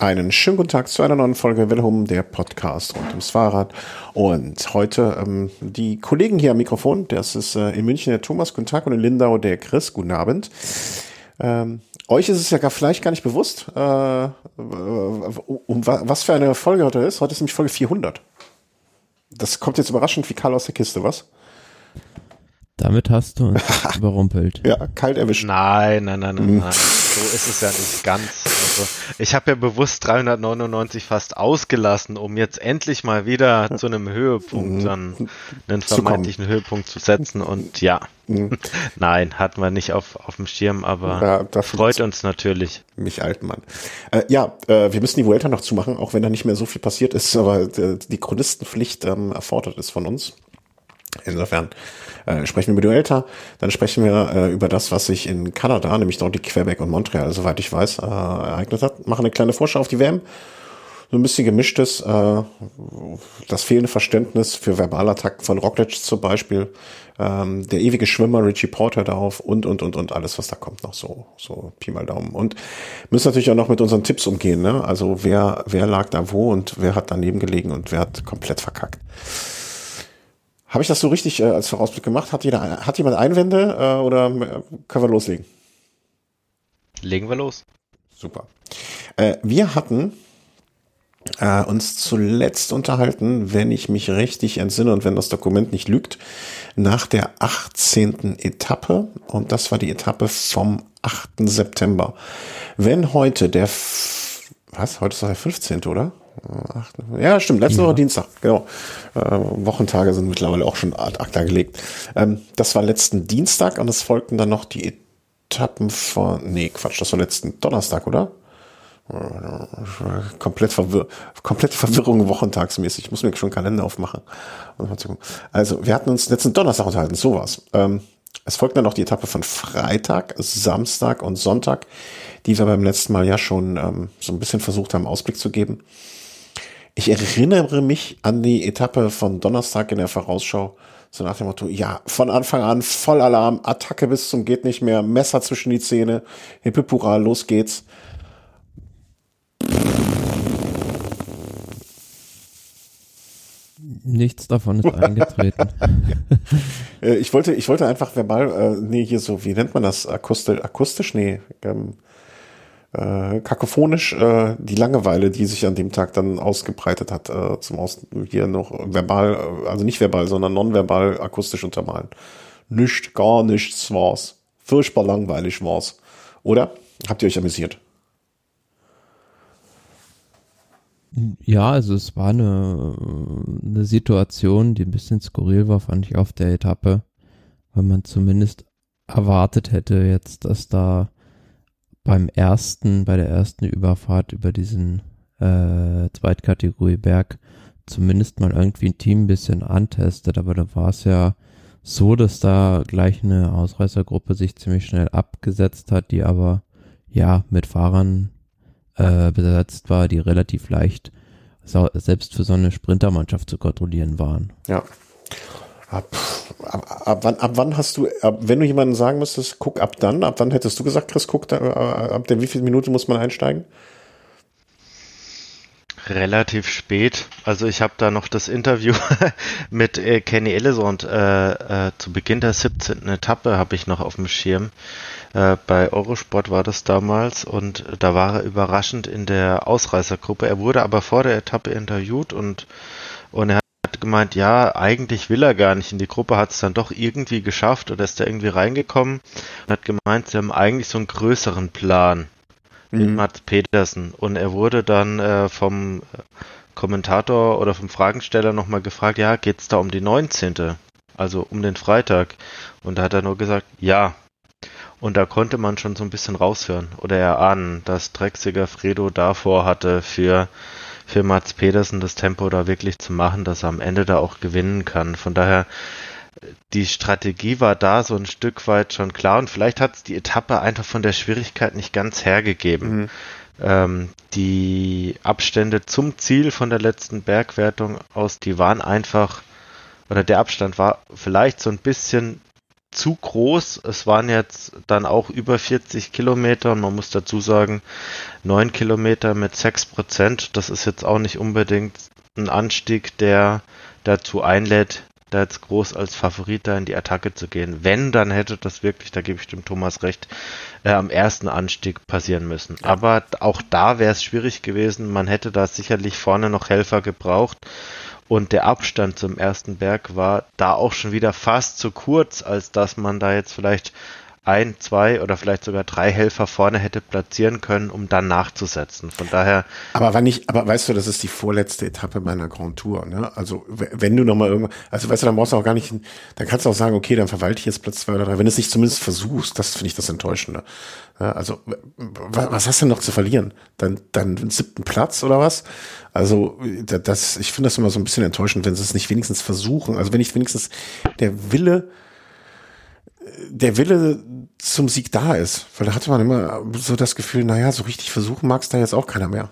Einen schönen guten Tag zu einer neuen Folge Wilhelm, der Podcast rund ums Fahrrad. Und heute ähm, die Kollegen hier am Mikrofon, das ist äh, in München der Thomas, guten Tag, und in Lindau der Chris, guten Abend. Ähm, euch ist es ja gar, vielleicht gar nicht bewusst, äh, um was für eine Folge heute ist. Heute ist nämlich Folge 400. Das kommt jetzt überraschend wie Karl aus der Kiste, was? Damit hast du uns überrumpelt. Ja, kalt erwischt. Nein, nein, nein, nein, nein. So ist es ja nicht ganz. Also, ich habe ja bewusst 399 fast ausgelassen, um jetzt endlich mal wieder zu einem Höhepunkt, dann einen vermeintlichen Höhepunkt zu setzen. Und ja, nein, hatten wir nicht auf, auf dem Schirm, aber ja, freut uns natürlich. Mich Altmann. Äh, ja, äh, wir müssen die Vuelta noch zumachen, auch wenn da nicht mehr so viel passiert ist, aber äh, die Chronistenpflicht ähm, erfordert es von uns. Insofern äh, sprechen wir über Duelta, dann sprechen wir äh, über das, was sich in Kanada, nämlich dort die Quebec und Montreal, soweit ich weiß, äh, ereignet hat. Machen eine kleine Vorschau auf die WM. So ein bisschen gemischtes, äh, das fehlende Verständnis für Verbalattacken von Roglic zum Beispiel, ähm, der ewige Schwimmer Richie Porter darauf und, und, und, und alles, was da kommt, noch so, so Pi mal Daumen. Und müssen natürlich auch noch mit unseren Tipps umgehen, ne? Also wer, wer lag da wo und wer hat daneben gelegen und wer hat komplett verkackt. Habe ich das so richtig äh, als Vorausblick gemacht? Hat, jeder, hat jemand Einwände äh, oder äh, können wir loslegen? Legen wir los. Super. Äh, wir hatten äh, uns zuletzt unterhalten, wenn ich mich richtig entsinne und wenn das Dokument nicht lügt, nach der 18. Etappe und das war die Etappe vom 8. September. Wenn heute der, was, heute ist doch der 15. oder? Ja, stimmt. Letzte ja. Woche Dienstag, genau. Äh, Wochentage sind mittlerweile auch schon ad acta gelegt. Ähm, das war letzten Dienstag und es folgten dann noch die Etappen von, nee, Quatsch, das war letzten Donnerstag, oder? Komplett verwirr komplette Verwirrung wochentagsmäßig. Ich muss mir schon einen Kalender aufmachen. Also, wir hatten uns letzten Donnerstag unterhalten, sowas. Ähm, es folgt dann noch die Etappe von Freitag, Samstag und Sonntag, die wir beim letzten Mal ja schon ähm, so ein bisschen versucht haben, Ausblick zu geben. Ich erinnere mich an die Etappe von Donnerstag in der Vorausschau, so nach dem Motto, ja, von Anfang an Vollalarm, Attacke bis zum geht nicht mehr, Messer zwischen die Zähne, Hippipura, los geht's. Nichts davon ist eingetreten. Äh, ich wollte, ich wollte einfach verbal, äh, nee, hier so, wie nennt man das? Akustisch, akustisch? Nee, ähm, äh, kakophonisch äh, die Langeweile, die sich an dem Tag dann ausgebreitet hat, äh, zum Aus hier noch verbal, äh, also nicht verbal, sondern nonverbal akustisch untermalen. Nicht, gar nichts war's. Furchtbar langweilig war's. Oder? Habt ihr euch amüsiert? Ja, also es war eine, eine Situation, die ein bisschen skurril war, fand ich auf der Etappe, weil man zumindest erwartet hätte jetzt, dass da beim ersten, bei der ersten Überfahrt über diesen äh, Zweitkategorie Berg zumindest mal irgendwie ein Team ein bisschen antestet, aber da war es ja so, dass da gleich eine Ausreißergruppe sich ziemlich schnell abgesetzt hat, die aber ja mit Fahrern äh, besetzt war, die relativ leicht selbst für so eine Sprintermannschaft zu kontrollieren waren. Ja. Ab, ab, ab, wann, ab wann hast du, ab, wenn du jemanden sagen müsstest, guck ab dann, ab wann hättest du gesagt, Chris, guck, da, äh, ab der wie viel Minute muss man einsteigen? Relativ spät. Also ich habe da noch das Interview mit äh, Kenny Elizond äh, äh, zu Beginn der 17. Etappe habe ich noch auf dem Schirm. Äh, bei Eurosport war das damals und da war er überraschend in der Ausreißergruppe. Er wurde aber vor der Etappe interviewt und, und er hat gemeint, ja, eigentlich will er gar nicht in die Gruppe, hat es dann doch irgendwie geschafft oder ist da irgendwie reingekommen und hat gemeint, sie haben eigentlich so einen größeren Plan mhm. mit Mats Petersen und er wurde dann äh, vom Kommentator oder vom Fragensteller nochmal gefragt, ja, geht es da um die 19., also um den Freitag und da hat er nur gesagt, ja, und da konnte man schon so ein bisschen raushören oder erahnen, dass Drexiger Fredo davor hatte, für für Mats Pedersen das Tempo da wirklich zu machen, dass er am Ende da auch gewinnen kann. Von daher, die Strategie war da so ein Stück weit schon klar und vielleicht hat es die Etappe einfach von der Schwierigkeit nicht ganz hergegeben. Mhm. Ähm, die Abstände zum Ziel von der letzten Bergwertung aus, die waren einfach, oder der Abstand war vielleicht so ein bisschen zu groß. Es waren jetzt dann auch über 40 Kilometer und man muss dazu sagen, 9 Kilometer mit 6 Prozent. Das ist jetzt auch nicht unbedingt ein Anstieg, der dazu einlädt, da jetzt groß als Favorit da in die Attacke zu gehen. Wenn, dann hätte das wirklich, da gebe ich dem Thomas recht, äh, am ersten Anstieg passieren müssen. Ja. Aber auch da wäre es schwierig gewesen. Man hätte da sicherlich vorne noch Helfer gebraucht. Und der Abstand zum ersten Berg war da auch schon wieder fast zu kurz, als dass man da jetzt vielleicht ein, zwei oder vielleicht sogar drei Helfer vorne hätte platzieren können, um dann nachzusetzen. Von daher. Aber wenn ich, aber weißt du, das ist die vorletzte Etappe meiner Grand Tour, ne? Also, wenn du nochmal irgendwann, also weißt du, dann brauchst du auch gar nicht, dann kannst du auch sagen, okay, dann verwalte ich jetzt Platz zwei oder drei. Wenn du es nicht zumindest versuchst, das finde ich das Enttäuschende. Ja, also, was hast du noch zu verlieren? Dann, dann siebten Platz oder was? Also, das, ich finde das immer so ein bisschen enttäuschend, wenn sie es nicht wenigstens versuchen. Also, wenn nicht wenigstens der Wille, der Wille zum Sieg da ist. Weil da hatte man immer so das Gefühl, naja, so richtig versuchen mag es da jetzt auch keiner mehr.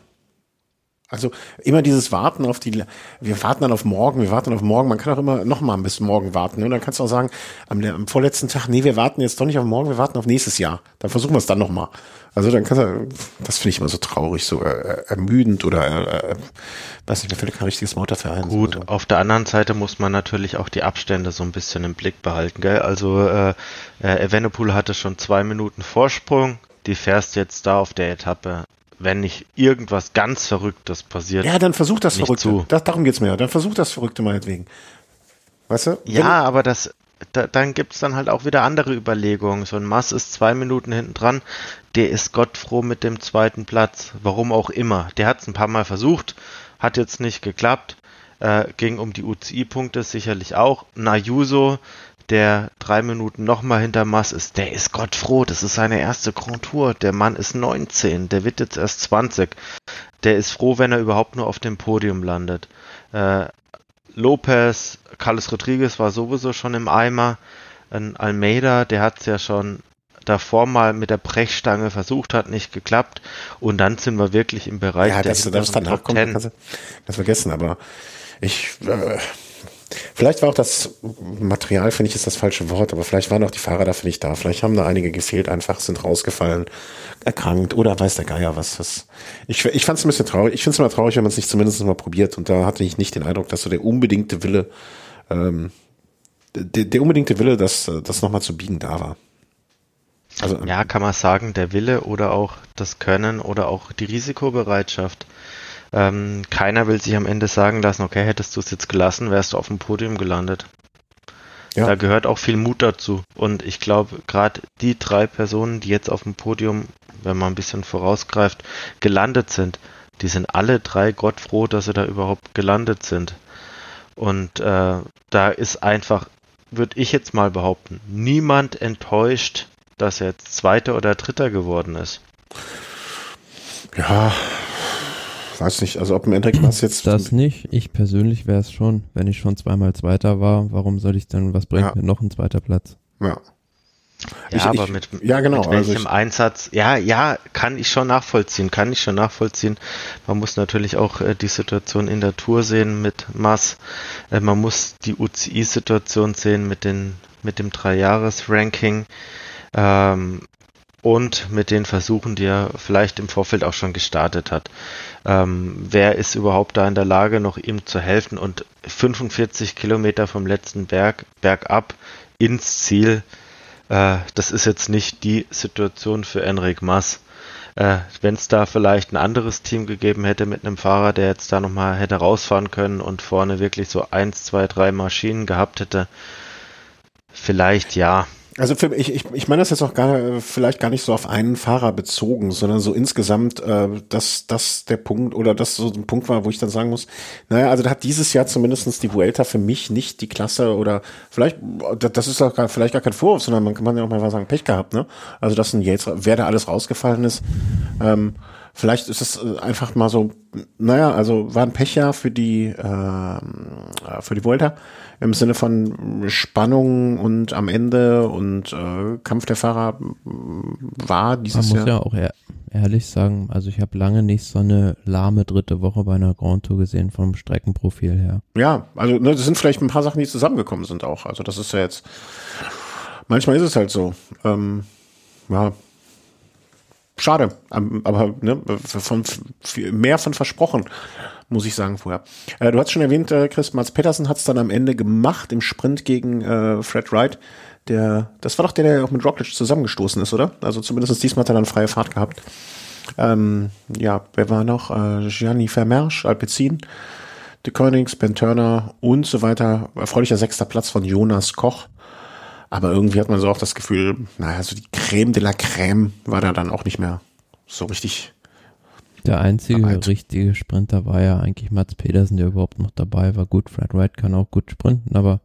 Also immer dieses Warten auf die, wir warten dann auf morgen, wir warten auf morgen. Man kann auch immer noch mal bis morgen warten. Und dann kannst du auch sagen, am, am, vorletzten Tag, nee, wir warten jetzt doch nicht auf morgen, wir warten auf nächstes Jahr. Dann versuchen wir es dann noch mal. Also dann kannst du, das finde ich immer so traurig, so äh, ermüdend oder, äh, äh weiß nicht, mir fällt kein richtiges Wort dafür ein. Gut, so. auf der anderen Seite muss man natürlich auch die Abstände so ein bisschen im Blick behalten, gell? Also äh, äh, Evenepoel hatte schon zwei Minuten Vorsprung, die fährst jetzt da auf der Etappe wenn nicht irgendwas ganz Verrücktes passiert. Ja, dann versuch das Verrückte. Das, darum geht's mir. Dann versuch das Verrückte meinetwegen. Weißt du? Ja, aber das, da, dann gibt's dann halt auch wieder andere Überlegungen. So ein Mass ist zwei Minuten hinten dran. Der ist gottfroh mit dem zweiten Platz. Warum auch immer. Der hat's ein paar Mal versucht. Hat jetzt nicht geklappt. Äh, ging um die UCI-Punkte sicherlich auch. Najuso der drei Minuten nochmal hinter Mass ist, der ist Gott froh, das ist seine erste Grand Tour. Der Mann ist 19, der wird jetzt erst 20. Der ist froh, wenn er überhaupt nur auf dem Podium landet. Äh, Lopez, Carlos Rodriguez war sowieso schon im Eimer. Ein Almeida, der hat es ja schon davor mal mit der Brechstange versucht, hat nicht geklappt. Und dann sind wir wirklich im Bereich ja, der dass du das danach kommt, das vergessen. Aber ich, äh, Vielleicht war auch das Material, finde ich, ist das falsche Wort, aber vielleicht waren auch die Fahrer dafür nicht da. Vielleicht haben da einige gefehlt, einfach sind rausgefallen, erkrankt oder weiß der Geier was. was. Ich, ich fand es ein bisschen traurig. Ich finde es immer traurig, wenn man es nicht zumindest mal probiert. Und da hatte ich nicht den Eindruck, dass so der unbedingte Wille, ähm, der, der unbedingte Wille, dass das nochmal zu biegen da war. Also, ja, kann man sagen, der Wille oder auch das Können oder auch die Risikobereitschaft. Ähm, keiner will sich am Ende sagen lassen, okay, hättest du es jetzt gelassen, wärst du auf dem Podium gelandet. Ja. Da gehört auch viel Mut dazu. Und ich glaube, gerade die drei Personen, die jetzt auf dem Podium, wenn man ein bisschen vorausgreift, gelandet sind, die sind alle drei Gott froh, dass sie da überhaupt gelandet sind. Und äh, da ist einfach, würde ich jetzt mal behaupten, niemand enttäuscht, dass er jetzt Zweiter oder Dritter geworden ist. Ja, weiß nicht, also ob im Endeffekt was jetzt. Das nicht. Ich persönlich wäre es schon, wenn ich schon zweimal Zweiter war. Warum soll ich dann, was bringt ja. mir noch ein zweiter Platz? Ja. Ja, ich, aber ich, mit, ja, genau, mit welchem also Einsatz, ja, ja, kann ich schon nachvollziehen, kann ich schon nachvollziehen. Man muss natürlich auch äh, die Situation in der Tour sehen mit Mass. Äh, man muss die UCI-Situation sehen mit, den, mit dem Drei-Jahres-Ranking. Ähm, und mit den Versuchen, die er vielleicht im Vorfeld auch schon gestartet hat. Ähm, wer ist überhaupt da in der Lage, noch ihm zu helfen? Und 45 Kilometer vom letzten Berg bergab ins Ziel, äh, das ist jetzt nicht die Situation für Enric Mas. Äh, Wenn es da vielleicht ein anderes Team gegeben hätte mit einem Fahrer, der jetzt da nochmal hätte rausfahren können und vorne wirklich so eins, zwei, drei Maschinen gehabt hätte, vielleicht ja. Also für, ich, ich, ich meine das jetzt auch gar vielleicht gar nicht so auf einen Fahrer bezogen, sondern so insgesamt, äh, dass das der Punkt oder das so ein Punkt war, wo ich dann sagen muss, naja, also da hat dieses Jahr zumindestens die Vuelta für mich nicht die Klasse oder vielleicht, das ist auch gar, vielleicht gar kein Vorwurf, sondern man kann ja auch mal sagen, Pech gehabt, ne? Also dass ein Yates, wer da alles rausgefallen ist, ähm, vielleicht ist es äh, einfach mal so, naja, also war ein Pechjahr für die, äh, für die Vuelta im Sinne von Spannung und am Ende und äh, Kampf der Fahrer war dieses Jahr. Man muss Jahr. ja auch ehrlich sagen, also ich habe lange nicht so eine lahme dritte Woche bei einer Grand Tour gesehen vom Streckenprofil her. Ja, also ne, das sind vielleicht ein paar Sachen, die zusammengekommen sind auch. Also das ist ja jetzt Manchmal ist es halt so. Ähm, ja, schade, aber ne, von, mehr von versprochen, muss ich sagen vorher. Äh, du hast schon erwähnt, äh, Chris Mats Petersen hat es dann am Ende gemacht im Sprint gegen äh, Fred Wright. Der, das war doch der, der auch mit Roglic zusammengestoßen ist, oder? Also zumindest diesmal hat er dann freie Fahrt gehabt. Ähm, ja, wer war noch? Äh, Gianni Vermersch, Alpecin, De Königs, Ben Turner und so weiter. Erfreulicher sechster Platz von Jonas Koch. Aber irgendwie hat man so auch das Gefühl, naja, so die Creme de la Creme war da dann auch nicht mehr so richtig. Der einzige bereit. richtige Sprinter war ja eigentlich Mats Pedersen, der überhaupt noch dabei war. Gut, Fred Wright kann auch gut sprinten, aber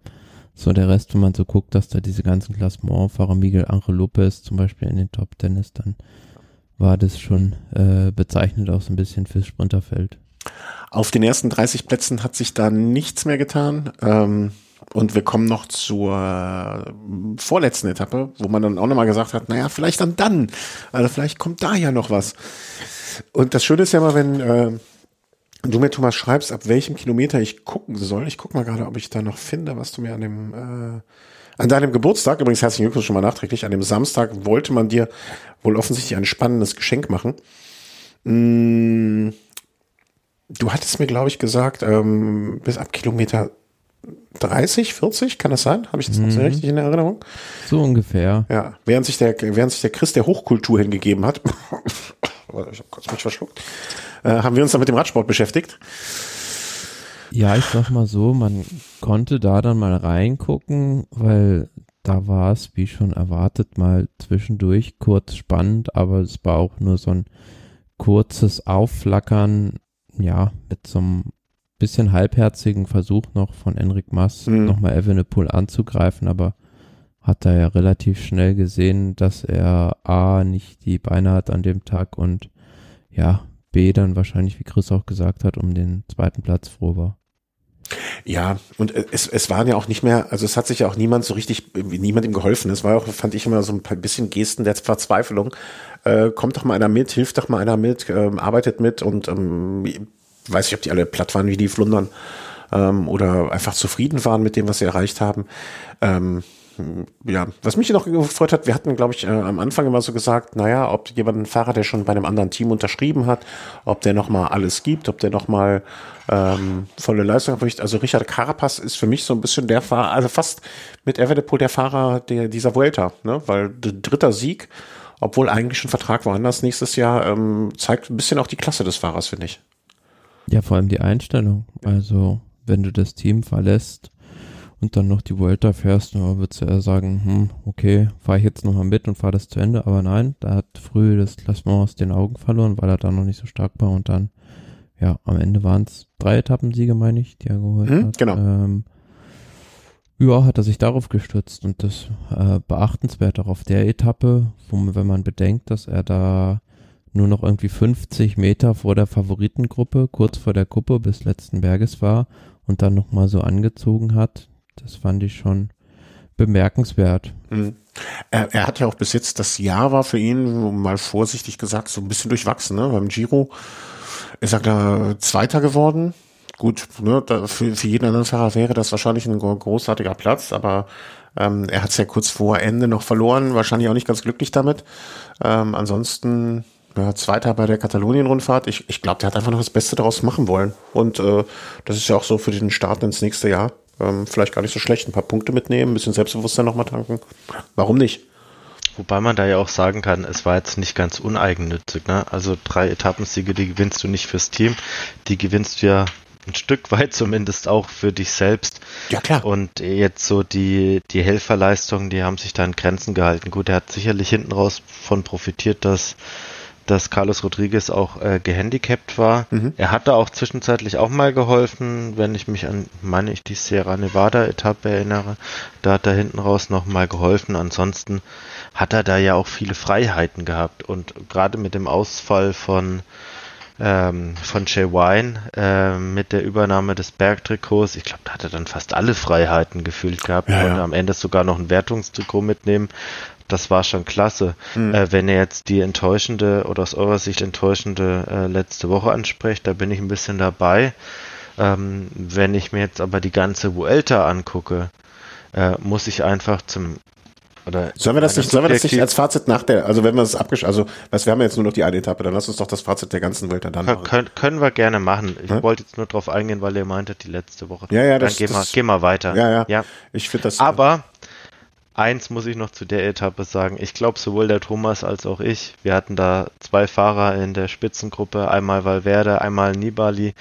so der Rest, wenn man so guckt, dass da diese ganzen Klassementfahrer Miguel Angel Lopez zum Beispiel in den Top Ten ist, dann war das schon äh, bezeichnend auch so ein bisschen fürs Sprinterfeld. Auf den ersten 30 Plätzen hat sich da nichts mehr getan. Ähm, und wir kommen noch zur vorletzten Etappe, wo man dann auch nochmal gesagt hat, naja, vielleicht dann dann. Also vielleicht kommt da ja noch was. Und das Schöne ist ja immer, wenn äh, du mir, Thomas, schreibst, ab welchem Kilometer ich gucken soll. Ich guck mal gerade, ob ich da noch finde, was du mir an dem äh, an deinem Geburtstag, übrigens herzlichen Glückwunsch schon mal nachträglich, an dem Samstag wollte man dir wohl offensichtlich ein spannendes Geschenk machen. Mm, du hattest mir, glaube ich, gesagt, ähm, bis ab Kilometer 30, 40, kann das sein? Habe ich das noch so mhm. richtig in Erinnerung? So ungefähr. Ja, während sich der, während sich der Christ der Hochkultur hingegeben hat, ich habe kurz mich verschluckt, äh, haben wir uns dann mit dem Radsport beschäftigt. Ja, ich sag mal so, man konnte da dann mal reingucken, weil da war es, wie schon erwartet, mal zwischendurch kurz spannend, aber es war auch nur so ein kurzes Aufflackern, ja, mit so einem bisschen halbherzigen Versuch noch von Enric Maas mhm. nochmal Evenepoel anzugreifen, aber hat er ja relativ schnell gesehen, dass er A nicht die Beine hat an dem Tag und ja, B dann wahrscheinlich, wie Chris auch gesagt hat, um den zweiten Platz froh war. Ja, und es, es waren ja auch nicht mehr, also es hat sich ja auch niemand so richtig, niemand ihm geholfen. Es war auch, fand ich immer so ein bisschen Gesten der Verzweiflung. Äh, kommt doch mal einer mit, hilft doch mal einer mit, äh, arbeitet mit und ähm, weiß ich, ob die alle platt waren wie die Flundern ähm, oder einfach zufrieden waren mit dem, was sie erreicht haben. Ähm, ja, was mich noch gefreut hat, wir hatten, glaube ich, äh, am Anfang immer so gesagt, naja, ob jemand ein Fahrer, der schon bei einem anderen Team unterschrieben hat, ob der nochmal alles gibt, ob der nochmal ähm, volle Leistung bricht. Also Richard Carapaz ist für mich so ein bisschen der Fahrer, also fast mit Evenepoel der Fahrer der, dieser Vuelta, ne? weil dritter Sieg, obwohl eigentlich schon Vertrag woanders nächstes Jahr, ähm, zeigt ein bisschen auch die Klasse des Fahrers, finde ich. Ja, vor allem die Einstellung. Also, wenn du das Team verlässt und dann noch die Vuelta fährst, dann würdest du eher sagen, hm, okay, fahre ich jetzt nochmal mit und fahre das zu Ende. Aber nein, da hat früh das Klassement aus den Augen verloren, weil er da noch nicht so stark war. Und dann, ja, am Ende waren es drei Etappensiege, meine ich, die er geholt hm, hat. Genau. Ähm, ja, hat er sich darauf gestürzt und das äh, beachtenswert auch auf der Etappe, wo, wenn man bedenkt, dass er da nur noch irgendwie 50 Meter vor der Favoritengruppe, kurz vor der Kuppe bis letzten Berges war und dann nochmal so angezogen hat. Das fand ich schon bemerkenswert. Mhm. Er, er, hat ja auch bis jetzt, das Jahr war für ihn, mal vorsichtig gesagt, so ein bisschen durchwachsen. Ne? Beim Giro ist er da Zweiter geworden. Gut, ne, da, für, für jeden anderen Fahrer wäre das wahrscheinlich ein großartiger Platz, aber ähm, er hat es ja kurz vor Ende noch verloren, wahrscheinlich auch nicht ganz glücklich damit. Ähm, ansonsten ja, Zweiter bei der Katalonien-Rundfahrt. Ich, ich glaube, der hat einfach noch das Beste daraus machen wollen. Und äh, das ist ja auch so für den Start ins nächste Jahr. Ähm, vielleicht gar nicht so schlecht. Ein paar Punkte mitnehmen, ein bisschen Selbstbewusstsein nochmal tanken. Warum nicht? Wobei man da ja auch sagen kann, es war jetzt nicht ganz uneigennützig. Ne? Also drei Etappensiege, die gewinnst du nicht fürs Team, die gewinnst du ja ein Stück weit zumindest auch für dich selbst. Ja, klar. Und jetzt so die, die Helferleistungen, die haben sich da in Grenzen gehalten. Gut, er hat sicherlich hinten raus von profitiert, dass dass Carlos Rodriguez auch äh, gehandicapt war. Mhm. Er hatte auch zwischenzeitlich auch mal geholfen, wenn ich mich an, meine ich, die Sierra Nevada Etappe erinnere. Da hat er hinten raus noch mal geholfen. Ansonsten hat er da ja auch viele Freiheiten gehabt und gerade mit dem Ausfall von ähm, von Jay Wine äh, mit der Übernahme des Bergtrikots. Ich glaube, da hat er dann fast alle Freiheiten gefühlt gehabt ja, und ja. am Ende sogar noch ein Wertungstrikot mitnehmen das war schon klasse. Mhm. Äh, wenn ihr jetzt die enttäuschende oder aus eurer Sicht enttäuschende äh, letzte Woche ansprecht, da bin ich ein bisschen dabei. Ähm, wenn ich mir jetzt aber die ganze Vuelta angucke, äh, muss ich einfach zum oder sollen wir das nicht, sollen wir das nicht als Fazit nach der, also wenn wir es abgesch, also, was, wir haben jetzt nur noch die eine Etappe, dann lass uns doch das Fazit der ganzen Welt dann machen. Können, können wir gerne machen. Ich hm? wollte jetzt nur drauf eingehen, weil ihr meintet, die letzte Woche. Ja, ja, das, dann gehen wir, gehen wir weiter. Ja, ja. ja. Ich finde das. Aber, eins muss ich noch zu der Etappe sagen. Ich glaube, sowohl der Thomas als auch ich, wir hatten da zwei Fahrer in der Spitzengruppe, einmal Valverde, einmal Nibali.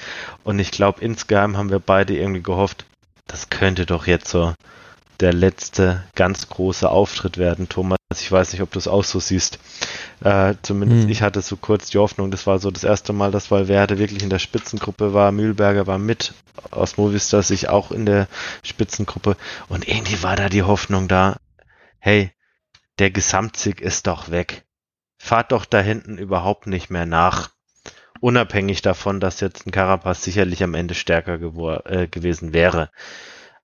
Und ich glaube, insgeheim haben wir beide irgendwie gehofft, das könnte doch jetzt so der letzte ganz große Auftritt werden, Thomas. Ich weiß nicht, ob du es auch so siehst. Äh, zumindest hm. ich hatte so kurz die Hoffnung, das war so das erste Mal, dass Valverde wirklich in der Spitzengruppe war. Mühlberger war mit aus Movistar sich auch in der Spitzengruppe. Und irgendwie war da die Hoffnung da, hey, der Gesamtsieg ist doch weg. Fahrt doch da hinten überhaupt nicht mehr nach. Unabhängig davon, dass jetzt ein Carapaz sicherlich am Ende stärker äh, gewesen wäre.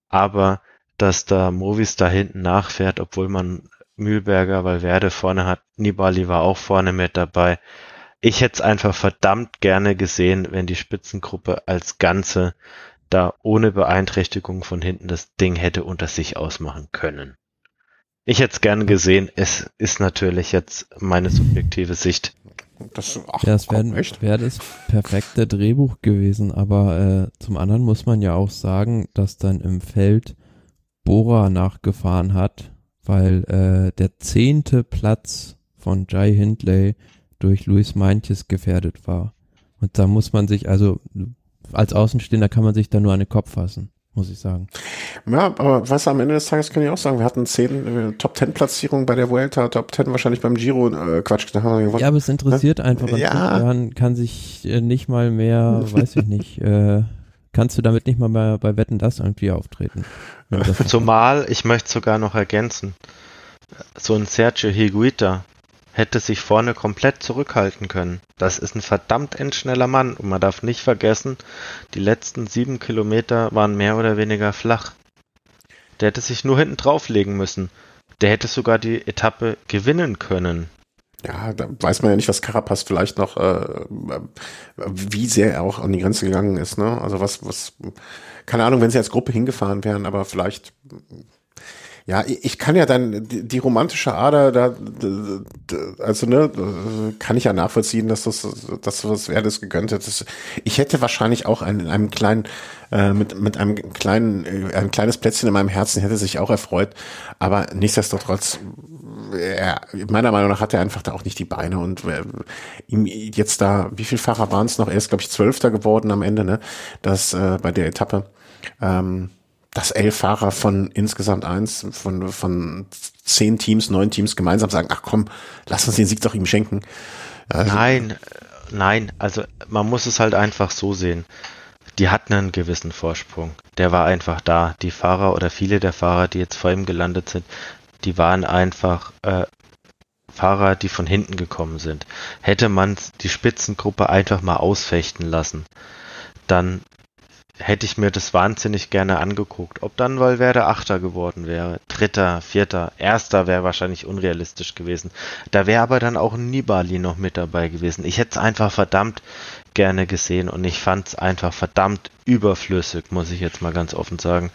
Aber dass da Movis da hinten nachfährt, obwohl man Mühlberger, Valverde vorne hat, Nibali war auch vorne mit dabei. Ich hätte es einfach verdammt gerne gesehen, wenn die Spitzengruppe als Ganze da ohne Beeinträchtigung von hinten das Ding hätte unter sich ausmachen können. Ich hätte es gerne gesehen. Es ist natürlich jetzt meine subjektive Sicht. Das, ach, ja, es wäre wär das perfekte Drehbuch gewesen, aber äh, zum anderen muss man ja auch sagen, dass dann im Feld Bora nachgefahren hat, weil äh, der zehnte Platz von Jai Hindley durch Luis Meintjes gefährdet war. Und da muss man sich, also als Außenstehender kann man sich da nur an den Kopf fassen, muss ich sagen. Ja, aber was am Ende des Tages kann ich auch sagen, wir hatten zehn äh, Top Ten Platzierungen bei der Vuelta, Top Ten wahrscheinlich beim Giro, äh, Quatsch. Ja, aber es interessiert ja? einfach. Ja. Man kann sich äh, nicht mal mehr, weiß ich nicht, äh, kannst du damit nicht mal bei, bei Wetten das irgendwie auftreten. Zumal, ich möchte sogar noch ergänzen, so ein Sergio Higuita hätte sich vorne komplett zurückhalten können. Das ist ein verdammt endschneller Mann und man darf nicht vergessen, die letzten sieben Kilometer waren mehr oder weniger flach. Der hätte sich nur hinten drauflegen müssen. Der hätte sogar die Etappe gewinnen können. Ja, da weiß man ja nicht, was Carapaz vielleicht noch, äh, wie sehr er auch an die Grenze gegangen ist. Ne? Also was, was, keine Ahnung, wenn sie als Gruppe hingefahren wären, aber vielleicht ja, ich kann ja dann die, die romantische Ader da, also ne, kann ich ja nachvollziehen, dass das, dass was wer das gegönnt hat. Ich hätte wahrscheinlich auch einen, einem kleinen, äh, mit mit einem kleinen, äh, ein kleines Plätzchen in meinem Herzen hätte sich auch erfreut, aber nichtsdestotrotz, er, meiner Meinung nach hat er einfach da auch nicht die Beine und äh, ihm jetzt da, wie viel Fahrer waren es noch? Er ist glaube ich Zwölfter geworden am Ende, ne? Das äh, bei der Etappe. Ähm, dass elf Fahrer von insgesamt eins, von, von zehn Teams, neun Teams gemeinsam sagen, ach komm, lass uns den Sieg doch ihm schenken. Also, nein, nein, also man muss es halt einfach so sehen. Die hatten einen gewissen Vorsprung. Der war einfach da. Die Fahrer oder viele der Fahrer, die jetzt vor ihm gelandet sind, die waren einfach äh, Fahrer, die von hinten gekommen sind. Hätte man die Spitzengruppe einfach mal ausfechten lassen, dann hätte ich mir das wahnsinnig gerne angeguckt. Ob dann Valverde Achter geworden wäre, Dritter, Vierter, Erster wäre wahrscheinlich unrealistisch gewesen. Da wäre aber dann auch Nibali noch mit dabei gewesen. Ich hätte es einfach verdammt gerne gesehen und ich fand es einfach verdammt überflüssig, muss ich jetzt mal ganz offen sagen,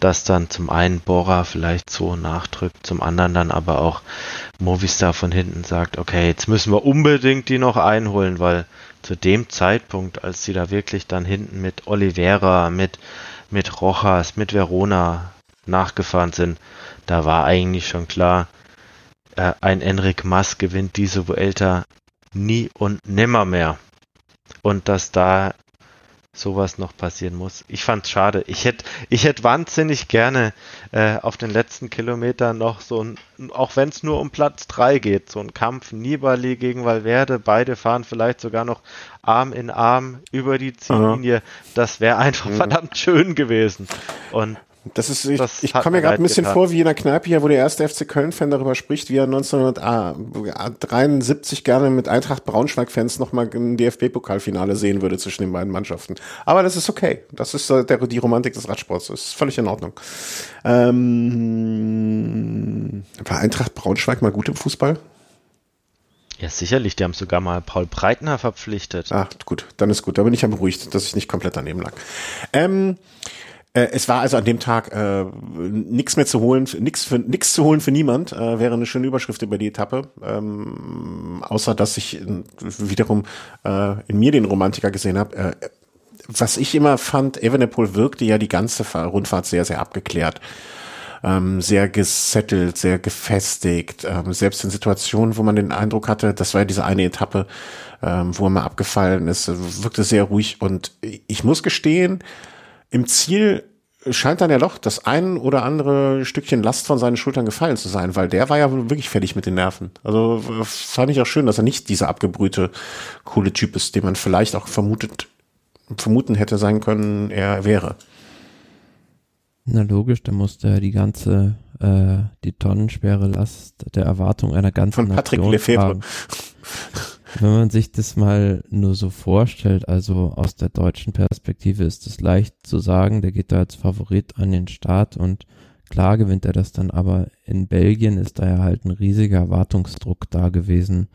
dass dann zum einen Bora vielleicht so nachdrückt, zum anderen dann aber auch Movistar von hinten sagt, okay, jetzt müssen wir unbedingt die noch einholen, weil zu dem Zeitpunkt, als sie da wirklich dann hinten mit Oliveira, mit, mit Rojas, mit Verona nachgefahren sind, da war eigentlich schon klar, äh, ein Enric Mas gewinnt diese Vuelta nie und nimmer mehr. Und dass da sowas noch passieren muss. Ich fand's schade. Ich hätte ich hätte wahnsinnig gerne äh, auf den letzten Kilometern noch so ein, auch wenn es nur um Platz 3 geht, so ein Kampf Nibali gegen Valverde, beide fahren vielleicht sogar noch Arm in Arm über die Ziellinie. Aha. Das wäre einfach mhm. verdammt schön gewesen. Und das ist, ich, das ich komme mir gerade ein bisschen getan. vor wie in der Kneipe hier, wo der erste FC Köln-Fan darüber spricht, wie er 1973 gerne mit Eintracht Braunschweig-Fans nochmal ein DFB-Pokalfinale sehen würde zwischen den beiden Mannschaften. Aber das ist okay. Das ist der, die Romantik des Radsports. Das ist völlig in Ordnung. Ähm, war Eintracht Braunschweig mal gut im Fußball? Ja, sicherlich. Die haben sogar mal Paul Breitner verpflichtet. Ach, gut. Dann ist gut. Da bin ich ja beruhigt, dass ich nicht komplett daneben lag. Ähm, Äh, es war also an dem Tag äh, nichts mehr zu holen, nichts für nichts zu holen für niemand. Äh, wäre eine schöne Überschrift über die Etappe, ähm, außer dass ich äh, wiederum äh, in mir den Romantiker gesehen habe. Äh, was ich immer fand, Evenepoel wirkte ja die ganze Rundfahrt sehr, sehr abgeklärt ähm, sehr gesettelt, sehr gefestigt, ähm, selbst in Situationen, wo man den Eindruck hatte, das war ja diese eine Etappe, ähm, wo er mal abgefallen ist, wirkte sehr ruhig und ich muss gestehen, im Ziel scheint dann ja doch das ein oder andere Stückchen Last von seinen Schultern gefallen zu sein, weil der war ja wirklich fertig mit den Nerven. Also fand ich auch schön, dass er nicht dieser abgebrühte, coole Typ ist, den man vielleicht auch vermutet, vermuten hätte sein können, er wäre. Na logisch, da musste er die ganze, äh, die tonnenschwere Last der Erwartung einer ganzen Von Patrick Nation Lefebvre. tragen. Wenn man sich das mal nur so vorstellt, also aus der deutschen Perspektive ist es leicht zu sagen, der geht da als Favorit an den Start und klar gewinnt er das dann, aber in Belgien ist da ja halt ein riesiger Erwartungsdruck da gewesen.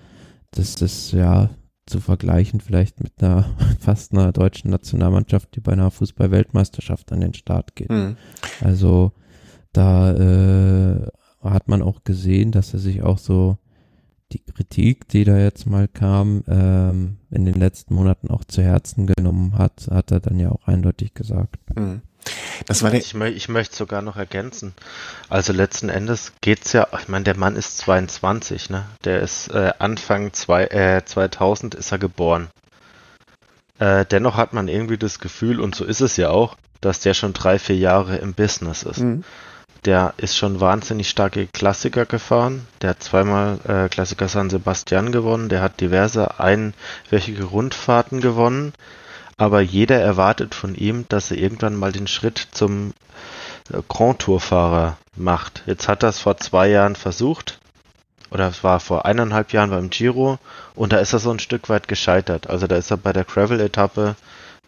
Das ist ja zu vergleichen vielleicht mit einer fast einer deutschen Nationalmannschaft, die bei einer Fußball-Weltmeisterschaft an den Start geht. Mhm. Also da äh, hat man auch gesehen, dass er sich auch so die Kritik, die da jetzt mal kam, ähm, in den letzten Monaten auch zu Herzen genommen hat, hat er dann ja auch eindeutig gesagt. Mhm. Das war Ich, mö ich möchte sogar noch ergänzen. Also letzten Endes geht's ja, ich meine, der Mann ist 22, ne? Der ist äh, Anfang zwei, äh, 2000 ist er geboren. Äh, dennoch hat man irgendwie das Gefühl, und so ist es ja auch, dass der schon drei, vier Jahre im Business ist. Mhm. Der ist schon wahnsinnig starke Klassiker gefahren. Der hat zweimal äh, Klassiker San Sebastian gewonnen. Der hat diverse einwöchige Rundfahrten gewonnen. Aber jeder erwartet von ihm, dass er irgendwann mal den Schritt zum äh, Grand Tour-Fahrer macht. Jetzt hat er es vor zwei Jahren versucht. Oder es war vor eineinhalb Jahren beim Giro. Und da ist er so ein Stück weit gescheitert. Also da ist er bei der Gravel-Etappe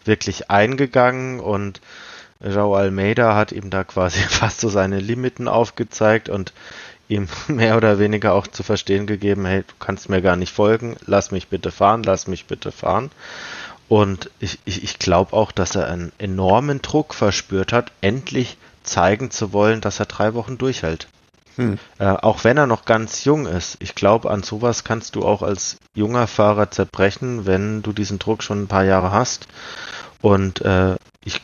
wirklich eingegangen und João Almeida hat ihm da quasi fast so seine Limiten aufgezeigt und ihm mehr oder weniger auch zu verstehen gegeben, hey, du kannst mir gar nicht folgen, lass mich bitte fahren, lass mich bitte fahren. Und ich, ich, ich glaube auch, dass er einen enormen Druck verspürt hat, endlich zeigen zu wollen, dass er drei Wochen durchhält. Hm. Äh, auch wenn er noch ganz jung ist. Ich glaube, an sowas kannst du auch als junger Fahrer zerbrechen, wenn du diesen Druck schon ein paar Jahre hast. Und äh, ich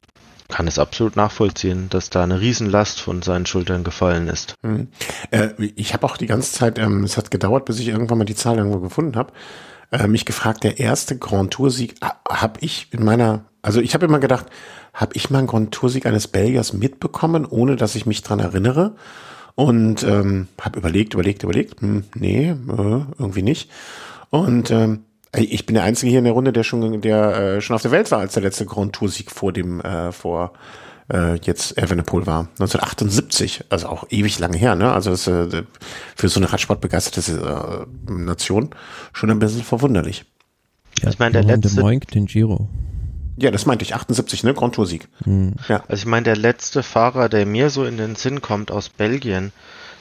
kann es absolut nachvollziehen, dass da eine Riesenlast von seinen Schultern gefallen ist. Hm. Äh, ich habe auch die ganze Zeit, ähm, es hat gedauert, bis ich irgendwann mal die Zahl irgendwo gefunden habe, äh, mich gefragt, der erste Grand Tour-Sieg habe ich in meiner, also ich habe immer gedacht, habe ich mal einen Grand Tour-Sieg eines Belgiers mitbekommen, ohne dass ich mich dran erinnere? Und ähm, habe überlegt, überlegt, überlegt, hm, nee, äh, irgendwie nicht. Und ähm, ich bin der Einzige hier in der Runde, der schon, der äh, schon auf der Welt war, als der letzte Grand Tour-Sieg vor dem, äh, vor äh, jetzt Evenepoel war. 1978, also auch ewig lange her, ne? Also das, äh, für so eine Radsportbegeisterte äh, Nation schon ein bisschen verwunderlich. Ja, Ich meine, der Johan de letzte- Moink, den Giro. Ja, das meinte ich, 78, ne? Grand Tour-Sieg. Hm. Ja. Also ich meine, der letzte Fahrer, der mir so in den Sinn kommt aus Belgien,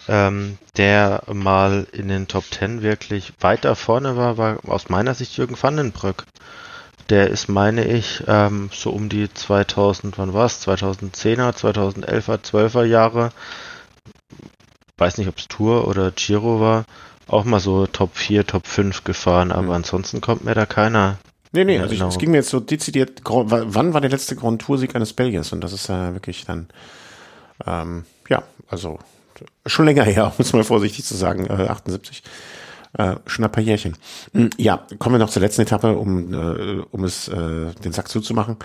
ähm, der mal in den Top Ten wirklich weiter vorne war, war aus meiner Sicht Jürgen Vandenbrück. Der ist, meine ich, ähm, so um die 2000, wann war's? 2010er, 2011er, 12er Jahre. Weiß nicht, ob es Tour oder Giro war. Auch mal so Top 4, Top 5 gefahren, aber Mhm. ansonsten kommt mir da keiner. Nee, nee, also ich, es ging mir jetzt so dezidiert, wann war der letzte Grand Tour-Sieg eines Belgiers? Und das ist ja wirklich dann, ähm, ja, also schon länger her, um es mal vorsichtig zu sagen, äh, 78. Äh, schon ein paar Jährchen. Hm, Ja, kommen wir noch zur letzten Etappe, um, äh, um es äh, den Sack zuzumachen.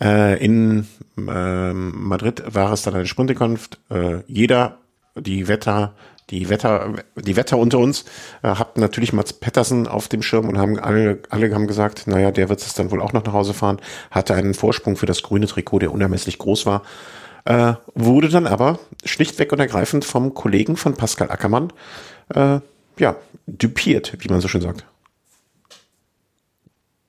Äh, in ähm, Madrid war es dann eine Sprintkunft. Äh, jeder, die Wetter, die Wetter, die Wetter unter uns äh, hatten natürlich Mats Pettersen auf dem Schirm und haben alle, alle haben gesagt, naja, der wird es dann wohl auch noch nach Hause fahren, hatte einen Vorsprung für das grüne Trikot, der unermesslich groß war, äh, wurde dann aber schlichtweg und ergreifend vom Kollegen von Pascal Ackermann, äh, ja, dupiert, wie man so schön sagt.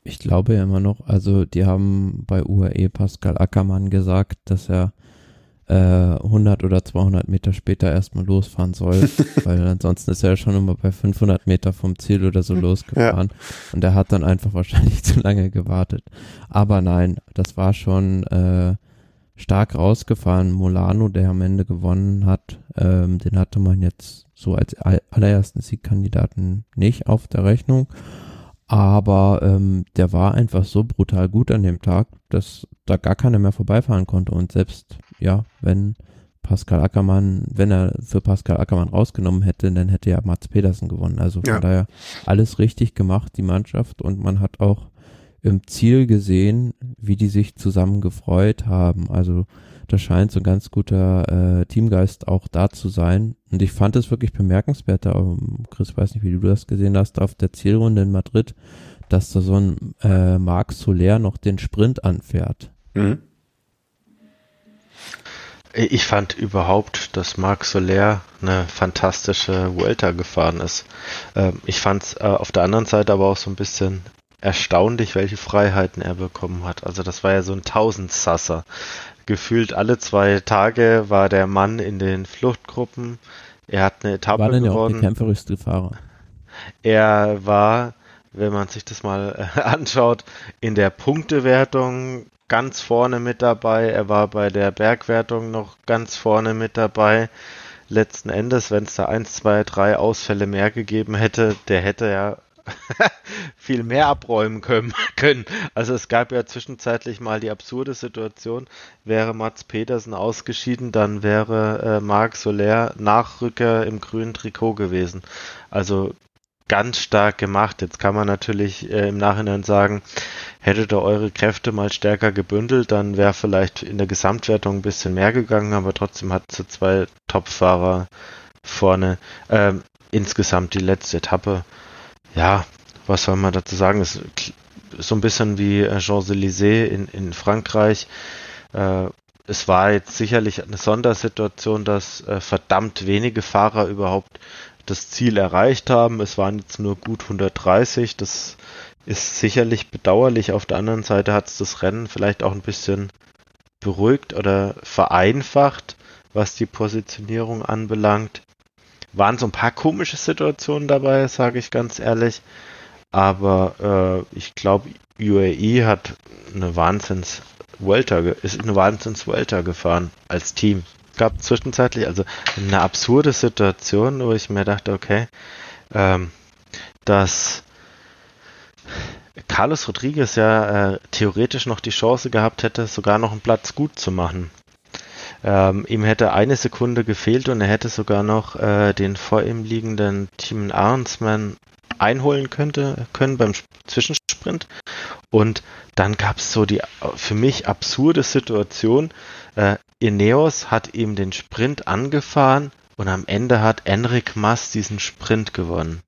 Ich glaube ja immer noch, also die haben bei UAE Pascal Ackermann gesagt, dass er äh, 100 oder 200 Meter später erstmal losfahren soll, weil ansonsten ist er ja schon immer bei 500 Meter vom Ziel oder so losgefahren und er hat dann einfach wahrscheinlich zu lange gewartet. Aber nein, das war schon äh, stark rausgefahren. Molano, der am Ende gewonnen hat, ähm, den hatte man jetzt so als allerersten Siegkandidaten nicht auf der Rechnung. Aber ähm, der war einfach so brutal gut an dem Tag, dass da gar keiner mehr vorbeifahren konnte. Und selbst, ja, wenn Pascal Ackermann, wenn er für Pascal Ackermann rausgenommen hätte, dann hätte ja Mats Pedersen gewonnen. Also von ja. daher alles richtig gemacht, die Mannschaft. Und man hat auch im Ziel gesehen, wie die sich zusammen gefreut haben. Also da scheint so ein ganz guter äh, Teamgeist auch da zu sein. Und ich fand es wirklich bemerkenswert, da, Chris, weiß nicht, wie du das gesehen hast, auf der Zielrunde in Madrid, dass da so ein äh, Marc Soler noch den Sprint anfährt. Mhm. Ich fand überhaupt, dass Marc Soler eine fantastische Vuelta gefahren ist. Ähm, ich fand es äh, auf der anderen Seite aber auch so ein bisschen erstaunlich, welche Freiheiten er bekommen hat. Also das war ja so ein Tausendsasser. Gefühlt alle zwei Tage war der Mann in den Fluchtgruppen. Er hat eine Etappe war denn gewonnen. Ja auch kämpferischste Fahrer. Er war, wenn man sich das mal äh, anschaut, in der Punktewertung ganz vorne mit dabei. Er war bei der Bergwertung noch ganz vorne mit dabei. Letzten Endes, wenn es da eins, zwei, drei Ausfälle mehr gegeben hätte, der hätte ja viel mehr abräumen können, können. Also es gab ja zwischenzeitlich mal die absurde Situation, wäre Mats Petersen ausgeschieden, dann wäre äh, Marc Soler Nachrücker im grünen Trikot gewesen. Also ganz stark gemacht. Jetzt kann man natürlich äh, im Nachhinein sagen, hättet ihr eure Kräfte mal stärker gebündelt, dann wäre vielleicht in der Gesamtwertung ein bisschen mehr gegangen, aber trotzdem hat sie zwei Topfahrer vorne. Ähm, insgesamt die letzte Etappe ja, was soll man dazu sagen? Es ist so ein bisschen wie äh, Champs-Élysées in, in Frankreich. Äh, es war jetzt sicherlich eine Sondersituation, dass äh, verdammt wenige Fahrer überhaupt das Ziel erreicht haben. Es waren jetzt nur gut 130. Das ist sicherlich bedauerlich. Auf der anderen Seite hat es das Rennen vielleicht auch ein bisschen beruhigt oder vereinfacht, was die Positionierung anbelangt waren so ein paar komische Situationen dabei, sage ich ganz ehrlich. Aber äh, ich glaube, UAE hat eine Wahnsinns Welter, ist eine Wahnsinns Welter gefahren als Team. Gab zwischenzeitlich also eine absurde Situation, wo ich mir dachte, okay, ähm, dass Carlos Rodriguez ja äh, theoretisch noch die Chance gehabt hätte, sogar noch einen Platz gut zu machen. Ähm, ihm hätte eine Sekunde gefehlt und er hätte sogar noch äh, den vor ihm liegenden Team Arnsman einholen könnte, können beim Zwischensprint. Und dann gab es so die für mich absurde Situation. Äh, Ineos hat ihm den Sprint angefahren und am Ende hat Enric Mas diesen Sprint gewonnen.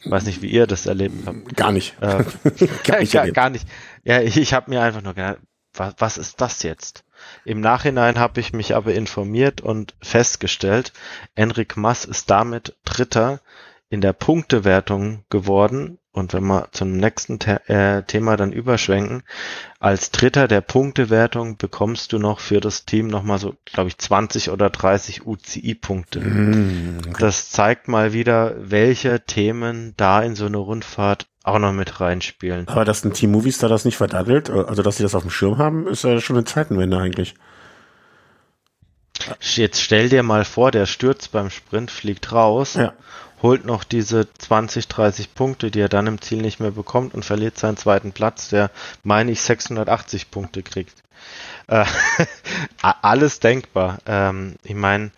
Ich weiß nicht, wie ihr das erlebt habt. Gar nicht. Äh, gar, nicht gar, gar, nicht. Ja, ich, ich habe mir einfach nur gedacht, was, was ist das jetzt? Im Nachhinein habe ich mich aber informiert und festgestellt, Enric Mas ist damit Dritter in der Punktewertung geworden. Und wenn wir zum nächsten The äh, Thema dann überschwenken, als Dritter der Punktewertung bekommst du noch für das Team nochmal so, glaube ich, 20 oder 30 UCI-Punkte. Mm, okay. Das zeigt mal wieder, welche Themen da in so eine Rundfahrt auch noch mit reinspielen. Aber dass ein Team Movistar das nicht verdattelt, also dass sie das auf dem Schirm haben, ist ja schon eine Zeitenwende eigentlich. Jetzt stell dir mal vor, der stürzt beim Sprint, fliegt raus, ja. holt noch diese 20, 30 Punkte, die er dann im Ziel nicht mehr bekommt und verliert seinen zweiten Platz, der, meine ich, 680 Punkte kriegt. Äh, alles denkbar. Ähm, ich meine,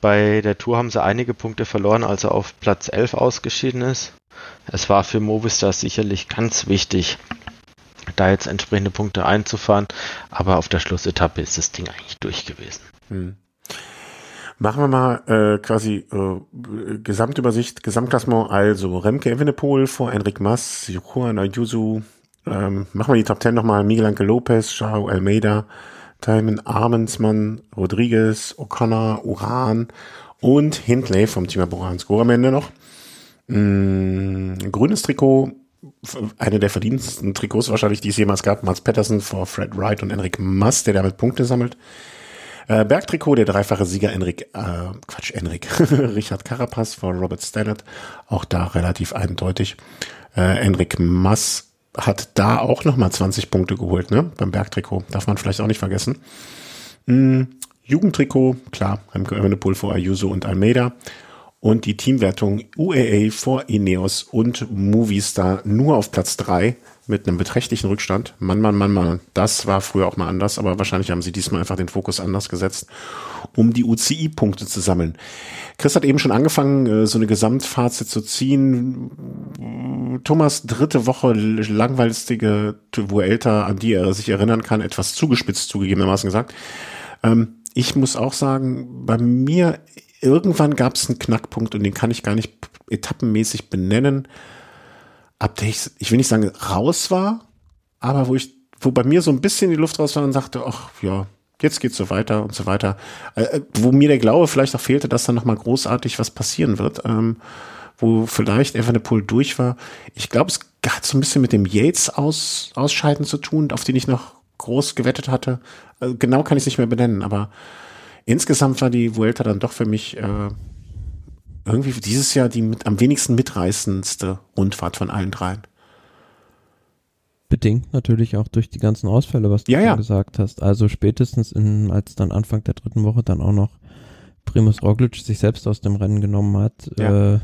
bei der Tour haben sie einige Punkte verloren, als er auf Platz 11 ausgeschieden ist. Es war für Movistar sicherlich ganz wichtig, da jetzt entsprechende Punkte einzufahren, aber auf der Schlussetappe ist das Ding eigentlich durch gewesen. Hm. Machen wir mal äh, quasi äh, Gesamtübersicht, Gesamtklassement, also Remke Evenepoel vor Enric Mas, Juan Ayuso, ähm, machen wir die Top 10 nochmal, Miguel Anke Lopez, Joao Almeida, Timon Armensmann, Rodriguez, O'Connor, Uran und Hindley vom Team Boran Score am Ende noch. Mm, grünes Trikot, eine der verdientesten Trikots wahrscheinlich, die es jemals gab, Mats Patterson vor Fred Wright und Enric Mas, der damit Punkte sammelt. Äh, Bergtrikot, der dreifache Sieger Enric, äh, Quatsch, Enric, Richard Carapaz vor Robert Stannard, auch da relativ eindeutig. Äh, Enric Mas hat da auch nochmal 20 Punkte geholt, ne? Beim Bergtrikot. Darf man vielleicht auch nicht vergessen. Mhm. Jugendtrikot, klar, Remco Evenepoel vor Ayuso und Almeida. Und die Teamwertung UAA vor Ineos und Movistar nur auf Platz drei mit einem beträchtlichen Rückstand. Mann, Mann, Mann, Mann. Das war früher auch mal anders, aber wahrscheinlich haben sie diesmal einfach den Fokus anders gesetzt, um die UCI-Punkte zu sammeln. Chris hat eben schon angefangen, äh, so eine Gesamtfazit zu ziehen. Thomas dritte Woche langweilige Vuelta, an die er sich erinnern kann, etwas zugespitzt zugegebenermaßen gesagt. Ähm, ich muss auch sagen, bei mir irgendwann gab es einen Knackpunkt und den kann ich gar nicht etappenmäßig benennen ab der ich, ich will nicht sagen, raus war, aber wo ich, wo bei mir so ein bisschen die Luft raus war und sagte, ach ja, jetzt geht's so weiter und so weiter. Äh, äh wo mir der Glaube vielleicht auch fehlte, dass da nochmal großartig was passieren wird, ähm, wo vielleicht Evenepoel durch war. Ich glaube, es hat so ein bisschen mit dem Yates aus, Ausscheiden zu tun, auf den ich noch groß gewettet hatte. Äh, genau kann ich es nicht mehr benennen, aber insgesamt war die Vuelta dann doch für mich äh, irgendwie dieses Jahr die mit, am wenigsten mitreißendste Rundfahrt von allen dreien. Bedingt natürlich auch durch die ganzen Ausfälle, was du ja, ja. gesagt hast. Also spätestens in, als dann Anfang der dritten Woche dann auch noch Primus Roglic sich selbst aus dem Rennen genommen hat, ja. äh,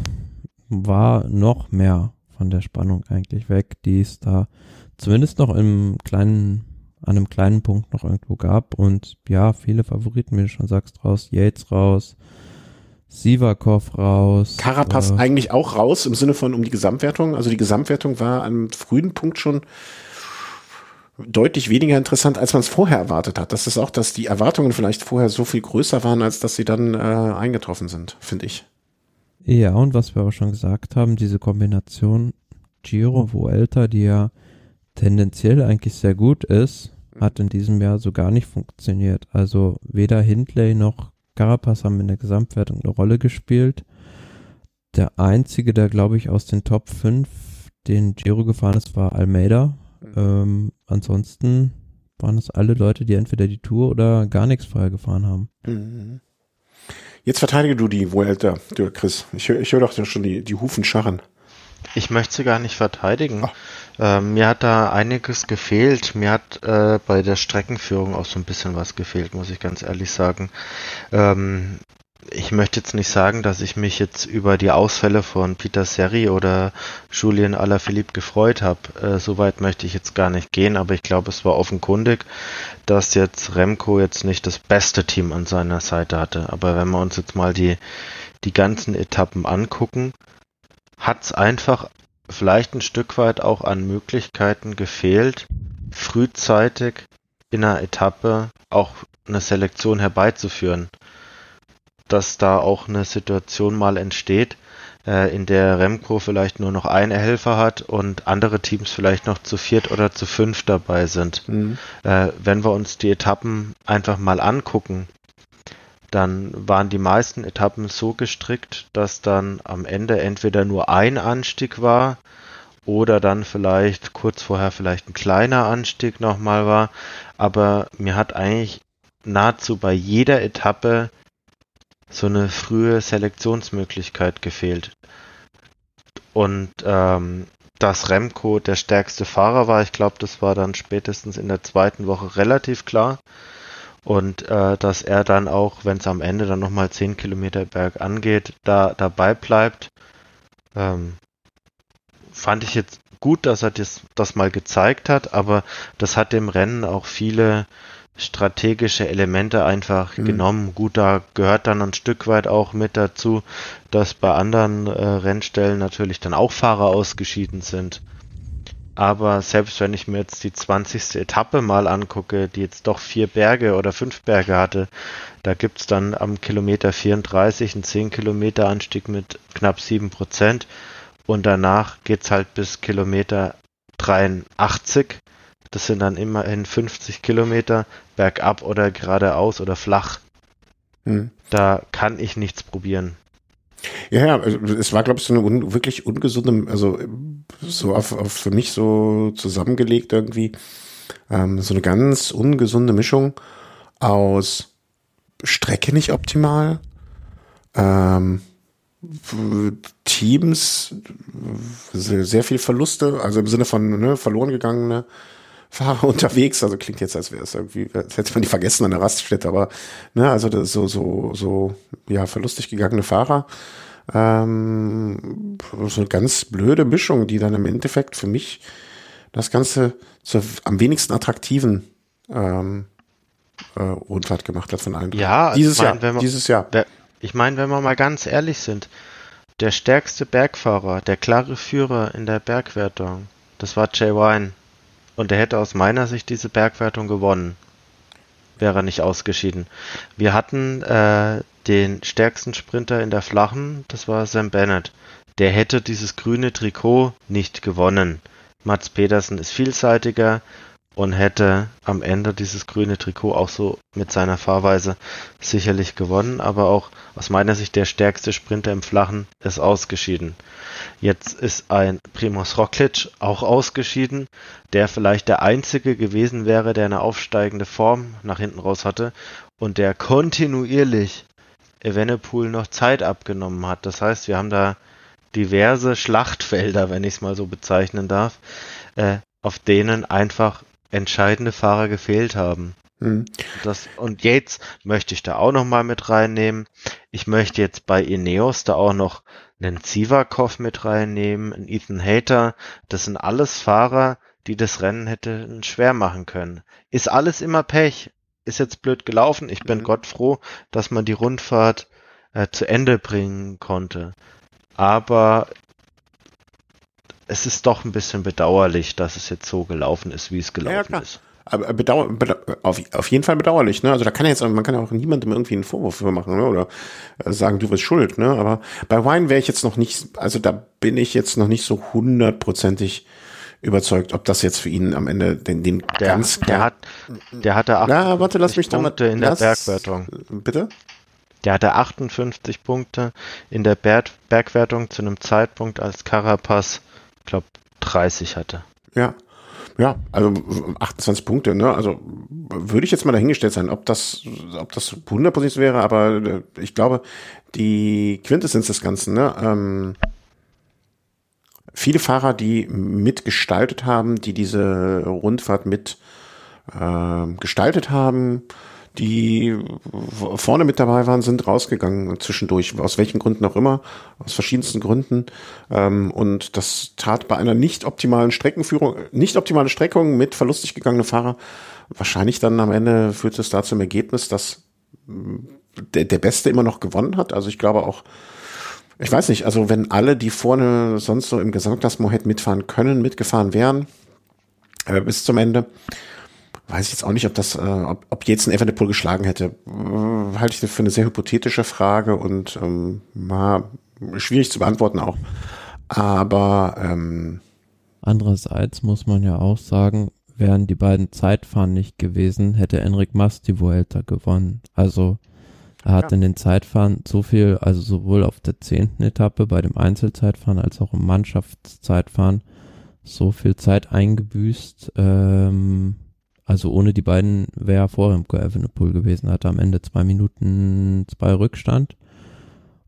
war noch mehr von der Spannung eigentlich weg, die es da zumindest noch im kleinen, an einem kleinen Punkt noch irgendwo gab. Und ja, viele Favoriten, wie du schon sagst, raus, Yates raus, Sivakov raus. Carapaz äh, eigentlich auch raus im Sinne von um die Gesamtwertung. Also die Gesamtwertung war am frühen Punkt schon deutlich weniger interessant, als man es vorher erwartet hat. Das ist auch, dass die Erwartungen vielleicht vorher so viel größer waren, als dass sie dann äh, eingetroffen sind, finde ich. Ja, und was wir auch schon gesagt haben, diese Kombination Giro, Vuelta, die ja tendenziell eigentlich sehr gut ist, hat in diesem Jahr so gar nicht funktioniert. Also weder Hindley noch Carapaz haben in der Gesamtwertung eine Rolle gespielt. Der einzige, der glaube ich aus den Top 5 den Giro gefahren ist, war Almeida. Mhm. Ähm, ansonsten waren es alle Leute, die entweder die Tour oder gar nichts vorher gefahren haben. Mhm. Jetzt verteidige du die Vuelta, du Chris. Ich, ich höre doch schon die, die Hufen scharren. Ich möchte sie gar nicht verteidigen. Äh, mir hat da einiges gefehlt. Mir hat äh, bei der Streckenführung auch so ein bisschen was gefehlt, muss ich ganz ehrlich sagen. Ähm, ich möchte jetzt nicht sagen, dass ich mich jetzt über die Ausfälle von Peter Seri oder Julien Alaphilippe gefreut habe. Äh, Soweit möchte ich jetzt gar nicht gehen, aber ich glaube, es war offenkundig, dass jetzt Remco jetzt nicht das beste Team an seiner Seite hatte. Aber wenn wir uns jetzt mal die, die ganzen Etappen angucken, hat es einfach vielleicht ein Stück weit auch an Möglichkeiten gefehlt, frühzeitig in einer Etappe auch eine Selektion herbeizuführen. Dass da auch eine Situation mal entsteht, äh, in der Remco vielleicht nur noch einen Helfer hat und andere Teams vielleicht noch zu viert oder zu fünf dabei sind. Mhm. Äh, wenn wir uns die Etappen einfach mal angucken, dann waren die meisten Etappen so gestrickt, dass dann am Ende entweder nur ein Anstieg war oder dann vielleicht kurz vorher vielleicht ein kleiner Anstieg nochmal war. Aber mir hat eigentlich nahezu bei jeder Etappe so eine frühe Selektionsmöglichkeit gefehlt. Und ähm, dass Remco der stärkste Fahrer war, ich glaube, das war dann spätestens in der zweiten Woche relativ klar und äh, dass er dann auch, wenn es am Ende dann nochmal 10 Kilometer berg angeht, da dabei bleibt. Ähm, fand ich jetzt gut, dass er das, das mal gezeigt hat, aber das hat dem Rennen auch viele strategische Elemente einfach mhm. genommen. Gut, da gehört dann ein Stück weit auch mit dazu, dass bei anderen äh, Rennstellen natürlich dann auch Fahrer ausgeschieden sind. Aber selbst wenn ich mir jetzt die 20. Etappe mal angucke, die jetzt doch vier Berge oder fünf Berge hatte, da gibt's dann am Kilometer 34 einen 10 Kilometer Anstieg mit knapp 7 Prozent und danach geht's halt bis Kilometer 83. Das sind dann immerhin 50 Kilometer bergab oder geradeaus oder flach. Hm. Da kann ich nichts probieren. Ja, ja, also es war, glaube ich, so eine un wirklich ungesunde, also so auf, auf für mich so zusammengelegt irgendwie, ähm, so eine ganz ungesunde Mischung aus Strecke nicht optimal, ähm, Teams sehr viel Verluste, also im Sinne von ne, verloren gegangene Fahrer unterwegs. Also klingt jetzt, als wäre es irgendwie, als hätte man die vergessen an der Raststätte, aber ne, also das so so so ja verlustig gegangene Fahrer. Ähm, so eine ganz blöde Mischung, die dann im Endeffekt für mich das Ganze zur am wenigsten attraktiven ähm, äh, Rundfahrt gemacht hat von allen. Ja, dieses mein, Jahr. Man, dieses Jahr. Der, ich meine, wenn wir mal ganz ehrlich sind, der stärkste Bergfahrer, der klare Führer in der Bergwertung, das war Jay Wine. Und er hätte aus meiner Sicht diese Bergwertung gewonnen. Wäre er nicht ausgeschieden. Wir hatten äh, den stärksten Sprinter in der Flachen, das war Sam Bennett. Der hätte dieses grüne Trikot nicht gewonnen. Mats Pedersen ist vielseitiger und hätte am Ende dieses grüne Trikot auch so mit seiner Fahrweise sicherlich gewonnen, aber auch aus meiner Sicht der stärkste Sprinter im Flachen ist ausgeschieden. Jetzt ist ein Primoz Roglic auch ausgeschieden, der vielleicht der einzige gewesen wäre, der eine aufsteigende Form nach hinten raus hatte und der kontinuierlich Evenepoel noch Zeit abgenommen hat. Das heißt, wir haben da diverse Schlachtfelder, wenn ich es mal so bezeichnen darf, äh, auf denen einfach entscheidende Fahrer gefehlt haben. Mhm. Das, und jetzt möchte ich da auch noch mal mit reinnehmen. Ich möchte jetzt bei Ineos da auch noch einen Zivakov mit reinnehmen, einen Ethan Hater. Das sind alles Fahrer, die das Rennen hätten schwer machen können. Ist alles immer Pech. Ist jetzt blöd gelaufen. Ich bin mhm. Gott froh, dass man die Rundfahrt äh, zu Ende bringen konnte. Aber es ist doch ein bisschen bedauerlich, dass es jetzt so gelaufen ist, wie es gelaufen ja, ist. Aber bedauer, bedauer, auf, auf jeden Fall bedauerlich, ne? Also da kann jetzt, man kann ja auch niemandem irgendwie einen Vorwurf machen, ne? Oder äh, sagen, du bist schuld, ne? Aber bei Wine wäre ich jetzt noch nicht, also da bin ich jetzt noch nicht so hundertprozentig überzeugt, ob das jetzt für ihn am Ende den, den der, ganz der hat der hatte 58 Na, warte, lass mich Punkte in der Bergwertung. Bitte? Der hatte 58 Punkte in der Berg Bergwertung zu einem Zeitpunkt, als Carapaz glaube 30 hatte. Ja. Ja, also 28 Punkte, ne? Also würde ich jetzt mal dahingestellt sein, ob das, ob das 100 wäre, aber äh, ich glaube, die Quintessenz des Ganzen, ne? Ähm, viele Fahrer, die mitgestaltet haben, die diese Rundfahrt mit äh, gestaltet haben, die vorne mit dabei waren, sind rausgegangen zwischendurch, aus welchen Gründen auch immer, aus verschiedensten Gründen. Ähm, und das tat bei einer nicht optimalen Streckenführung, nicht optimale Streckung mit verlustig gegangenen Fahrer, wahrscheinlich dann am Ende führte es da zum Ergebnis, dass mm, der, der Beste immer noch gewonnen hat. Also ich glaube auch, ich weiß nicht, also wenn alle, die vorne sonst so im Gesamtklassement hätten mitfahren können, mitgefahren wären, äh, bis zum Ende, weiß ich jetzt auch nicht, ob das, äh, ob, ob jetzt ein Evenepoel geschlagen hätte. Äh, halte ich für eine sehr hypothetische Frage und ähm, mal schwierig zu beantworten auch. Aber ähm, andererseits muss man ja auch sagen, wären die beiden Zeitfahren nicht gewesen, hätte Enric Mas die Vuelta gewonnen. Also er hat ja. in den Zeitfahren so viel, also sowohl auf der zehnten Etappe bei dem Einzelzeitfahren als auch im Mannschaftszeitfahren so viel Zeit eingebüßt, ähm, also ohne die beiden wäre vor Remco Evenepoel gewesen, hatte am Ende zwei Minuten zwei Rückstand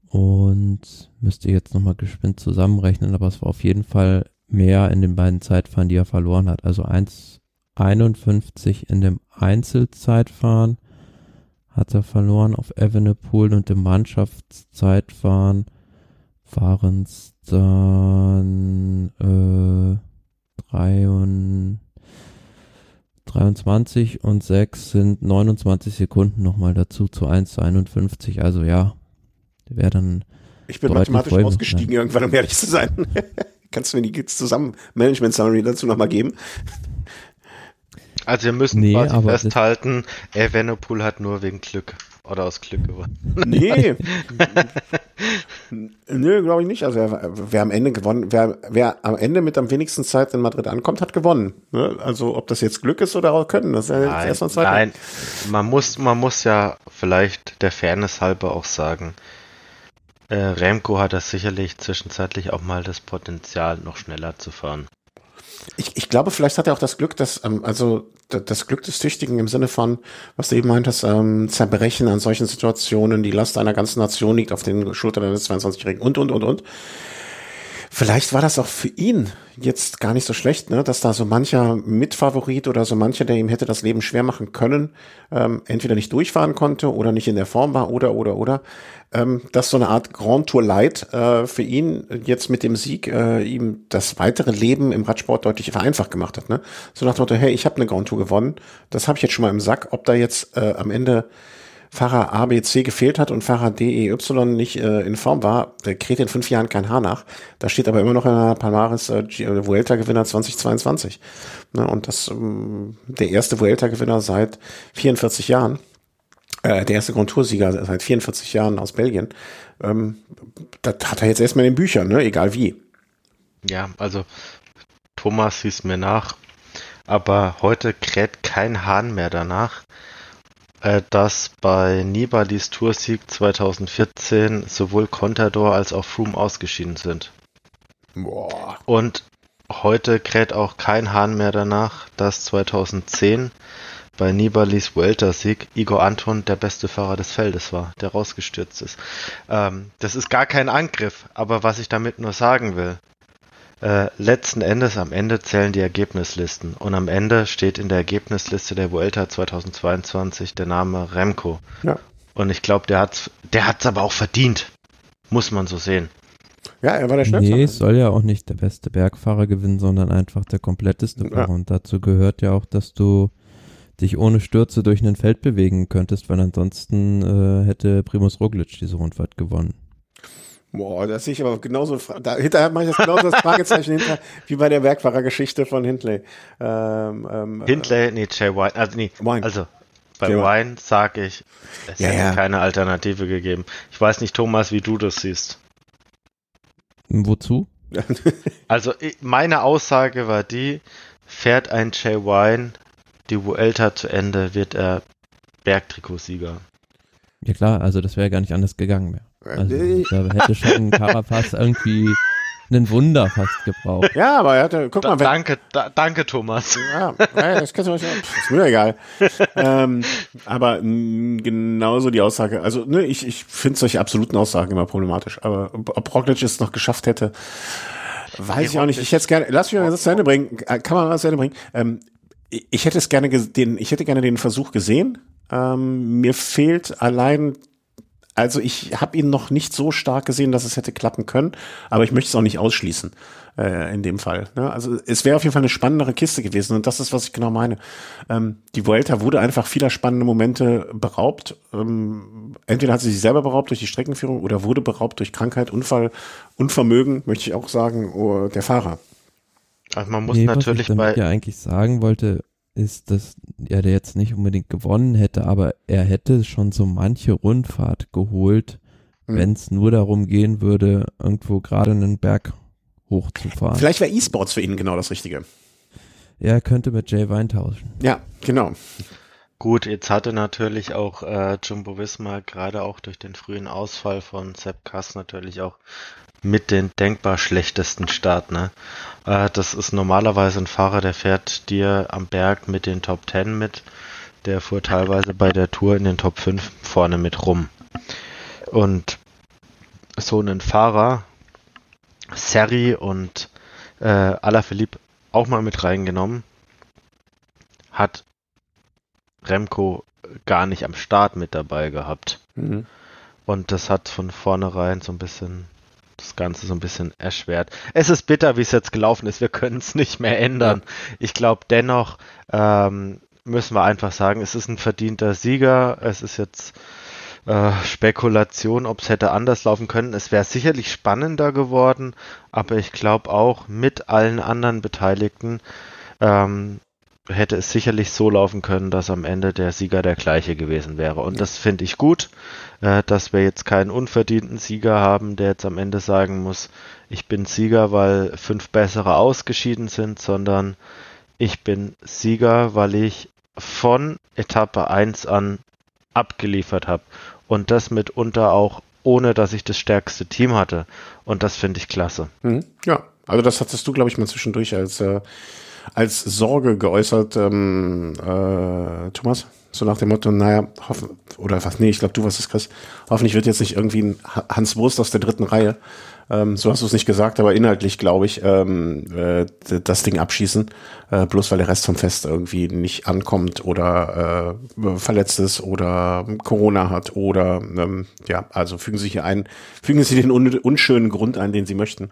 und müsste jetzt nochmal geschwind zusammenrechnen, aber es war auf jeden Fall mehr in den beiden Zeitfahren, die er verloren hat. Also 1,51 in dem Einzelzeitfahren hat er verloren auf Evenepoel und im Mannschaftszeitfahren waren es dann äh, drei und 23 und 6 sind 29 Sekunden nochmal dazu zu 1 zu 51. Also ja, wäre dann. Ich bin mathematisch ausgestiegen sein. irgendwann, um ehrlich zu sein. Kannst du mir die zusammen Management Summary dazu nochmal geben? Also wir müssen nee, quasi festhalten, Evenepoel hat nur wegen Glück oder aus Glück gewonnen. Nee. Nö, glaube ich nicht. Also wer, wer am Ende gewonnen, wer, wer am Ende mit am wenigsten Zeit in Madrid ankommt, hat gewonnen. Ne? Also ob das jetzt Glück ist oder auch Können, das ist ja erstmal Zeit. Nein, man muss, man muss ja vielleicht der Fairness halber auch sagen, äh, Remco hat das sicherlich zwischenzeitlich auch mal das Potenzial, noch schneller zu fahren. Ich, ich glaube, vielleicht hat er auch das Glück, dass, ähm, also das Glück des Tüchtigen im Sinne von, was du eben meintest, ähm, Zerbrechen an solchen Situationen, die Last einer ganzen Nation liegt auf den Schultern eines 22-Jährigen und, und, und, und. Vielleicht war das auch für ihn jetzt gar nicht so schlecht, ne, dass da so mancher Mitfavorit oder so mancher, der ihm hätte das Leben schwer machen können, ähm, entweder nicht durchfahren konnte oder nicht in der Form war oder oder oder, ähm, dass so eine Art Grand Tour Light äh, für ihn jetzt mit dem Sieg äh, ihm das weitere Leben im Radsport deutlich vereinfacht gemacht hat. Ne? So nach dem Motto, hey, ich habe eine Grand Tour gewonnen, das habe ich jetzt schon mal im Sack, ob da jetzt äh, am Ende Fahrer ABC gefehlt hat und Fahrer DEY nicht äh, in Form war, der kräht in fünf Jahren kein Haar nach. Da steht aber immer noch in der Palmares äh, äh, Vuelta-Gewinner 2022. Ne, und das ähm, der erste Vuelta-Gewinner seit 44 Jahren. Äh, der erste Grand seit 44 Jahren aus Belgien. Ähm, das hat er jetzt erstmal in den Büchern, ne? egal wie. Ja, also Thomas hieß mir nach, aber heute kräht kein Hahn mehr danach dass bei Nibalis Toursieg 2014 sowohl Contador als auch Froome ausgeschieden sind. Boah. Und heute kräht auch kein Hahn mehr danach, dass 2010 bei Nibalis Vuelta-Sieg Igor Anton der beste Fahrer des Feldes war, der rausgestürzt ist. Ähm, das ist gar kein Angriff, aber was ich damit nur sagen will, äh, letzten Endes, am Ende zählen die Ergebnislisten. Und am Ende steht in der Ergebnisliste der Vuelta 2022 der Name Remco. Ja. Und ich glaube, der hat's, der hat's aber auch verdient. Muss man so sehen. Ja, er war der schnellste. Nee, es soll ja auch nicht der beste Bergfahrer gewinnen, sondern einfach der kompletteste Fahrer. Ja. Und dazu gehört ja auch, dass du dich ohne Stürze durch ein Feld bewegen könntest, weil ansonsten äh, hätte Primus Roglic diese Rundfahrt gewonnen. Boah, das sehe ich aber genauso. Dahinter mache ich das genauso das Fragezeichen hinter, wie bei der Bergfahrergeschichte von Hindley. Ähm, ähm, Hindley, nee, Jay Wine. Also, nee, Wine. also bei Jay Wine sage ich, es ja, hätte ja. keine Alternative gegeben. Ich weiß nicht, Thomas, wie du das siehst. Wozu? also meine Aussage war die, fährt ein Jay Wine die Vuelta zu Ende, wird er Bergtrikotsieger. Ja klar, also das wäre gar nicht anders gegangen mehr. Also, da hätte schon Carapaz irgendwie ein Wunder fast gebraucht. Ja, aber er hatte, guck da, mal. Wenn, danke, da, danke, Thomas. Ja, das kannst du mal, ist mir egal. ähm, aber mh, genauso die Aussage, also ne, ich, ich finde solche absoluten Aussagen immer problematisch, aber ob Roglic es noch geschafft hätte, weiß ich auch nicht. Ich hätte es gerne, lass mich mal das zu Ende bringen, kann man was zu Ende bringen. Ähm, ich hätte es gerne den, ich hätte gerne den Versuch gesehen. Ähm, mir fehlt allein also ich habe ihn noch nicht so stark gesehen, dass es hätte klappen können, aber ich möchte es auch nicht ausschließen äh, in dem Fall. Ne? Also es wäre auf jeden Fall eine spannendere Kiste gewesen und das ist, was ich genau meine. Ähm, die Vuelta wurde einfach vieler spannende Momente beraubt. Ähm, entweder hat sie sich selber beraubt durch die Streckenführung oder wurde beraubt durch Krankheit, Unfall, Unvermögen, möchte ich auch sagen, oh, der Fahrer. Also man muss nee, natürlich was ich bei ja eigentlich sagen wollte, ist, dass er jetzt nicht unbedingt gewonnen hätte, aber er hätte schon so manche Rundfahrt geholt, hm. wenn es nur darum gehen würde, irgendwo gerade einen Berg hochzufahren. Vielleicht wäre E-Sports für ihn genau das Richtige. Ja, er könnte mit Jay Wein tauschen. Ja, genau. Gut, jetzt hatte natürlich auch äh, Jumbo Visma gerade auch durch den frühen Ausfall von Sepp Kass natürlich auch mit den denkbar schlechtesten Start. Ne? Äh, das ist normalerweise ein Fahrer, der fährt dir am Berg mit den Top 10 mit. Der fuhr teilweise bei der Tour in den Top 5 vorne mit rum. Und so einen Fahrer, Seri und äh, Alaphilippe auch mal mit reingenommen, hat Remco gar nicht am Start mit dabei gehabt. Mhm. Und das hat von vornherein so ein bisschen das Ganze so ein bisschen erschwert. Es ist bitter, wie es jetzt gelaufen ist. Wir können es nicht mehr ändern. Ja. Ich glaube dennoch ähm, müssen wir einfach sagen, es ist ein verdienter Sieger. Es ist jetzt äh, Spekulation, ob es hätte anders laufen können. Es wäre sicherlich spannender geworden, aber ich glaube auch mit allen anderen Beteiligten ähm, hätte es sicherlich so laufen können, dass am Ende der Sieger der gleiche gewesen wäre. Und das finde ich gut, äh, dass wir jetzt keinen unverdienten Sieger haben, der jetzt am Ende sagen muss, ich bin Sieger, weil fünf bessere ausgeschieden sind, sondern ich bin Sieger, weil ich von Etappe 1 an abgeliefert habe. Und das mitunter auch ohne, dass ich das stärkste Team hatte. Und das finde ich klasse. Mhm. Ja, Also das hattest du, glaube ich, mal zwischendurch als, äh, als Sorge geäußert, ähm, äh, Thomas. So nach dem Motto, naja, hoffen, oder was, nee, ich glaube, du warst es, Chris. Hoffentlich wird jetzt nicht irgendwie ein Hans Wurst aus der dritten Reihe ähm, so hast du es nicht gesagt, aber inhaltlich glaube ich, ähm, äh, das Ding abschießen, äh, bloß weil der Rest vom Fest irgendwie nicht ankommt oder äh, verletzt ist oder Corona hat oder ähm, ja, also fügen Sie hier ein, fügen Sie den un unschönen Grund ein, den Sie möchten.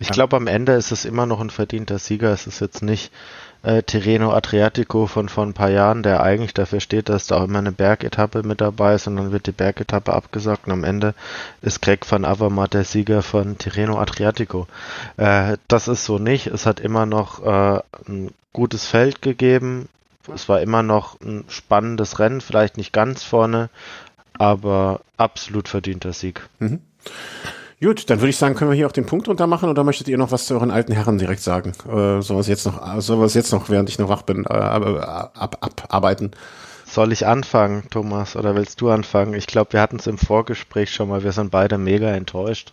Ich glaube, am Ende ist es immer noch ein verdienter Sieger. Es ist jetzt nicht äh, Tirreno Adriatico von vor ein paar Jahren, der eigentlich dafür steht, dass da auch immer eine Bergetappe mit dabei ist und dann wird die Bergetappe abgesagt und am Ende ist Greg van Avermaet der Sieger von Tirreno Adriatico. Äh, das ist so nicht. Es hat immer noch äh, ein gutes Feld gegeben. Es war immer noch ein spannendes Rennen, vielleicht nicht ganz vorne, aber absolut verdienter Sieg. Mhm. Gut, dann würde ich sagen, können wir hier auch den Punkt untermachen oder möchtet ihr noch was zu euren alten Herren direkt sagen? Äh, soll was jetzt noch, soll was jetzt noch, während ich noch wach bin, äh, ab, abarbeiten? Soll ich anfangen, Thomas, oder willst du anfangen? Ich glaube, wir hatten es im Vorgespräch schon mal, wir sind beide mega enttäuscht.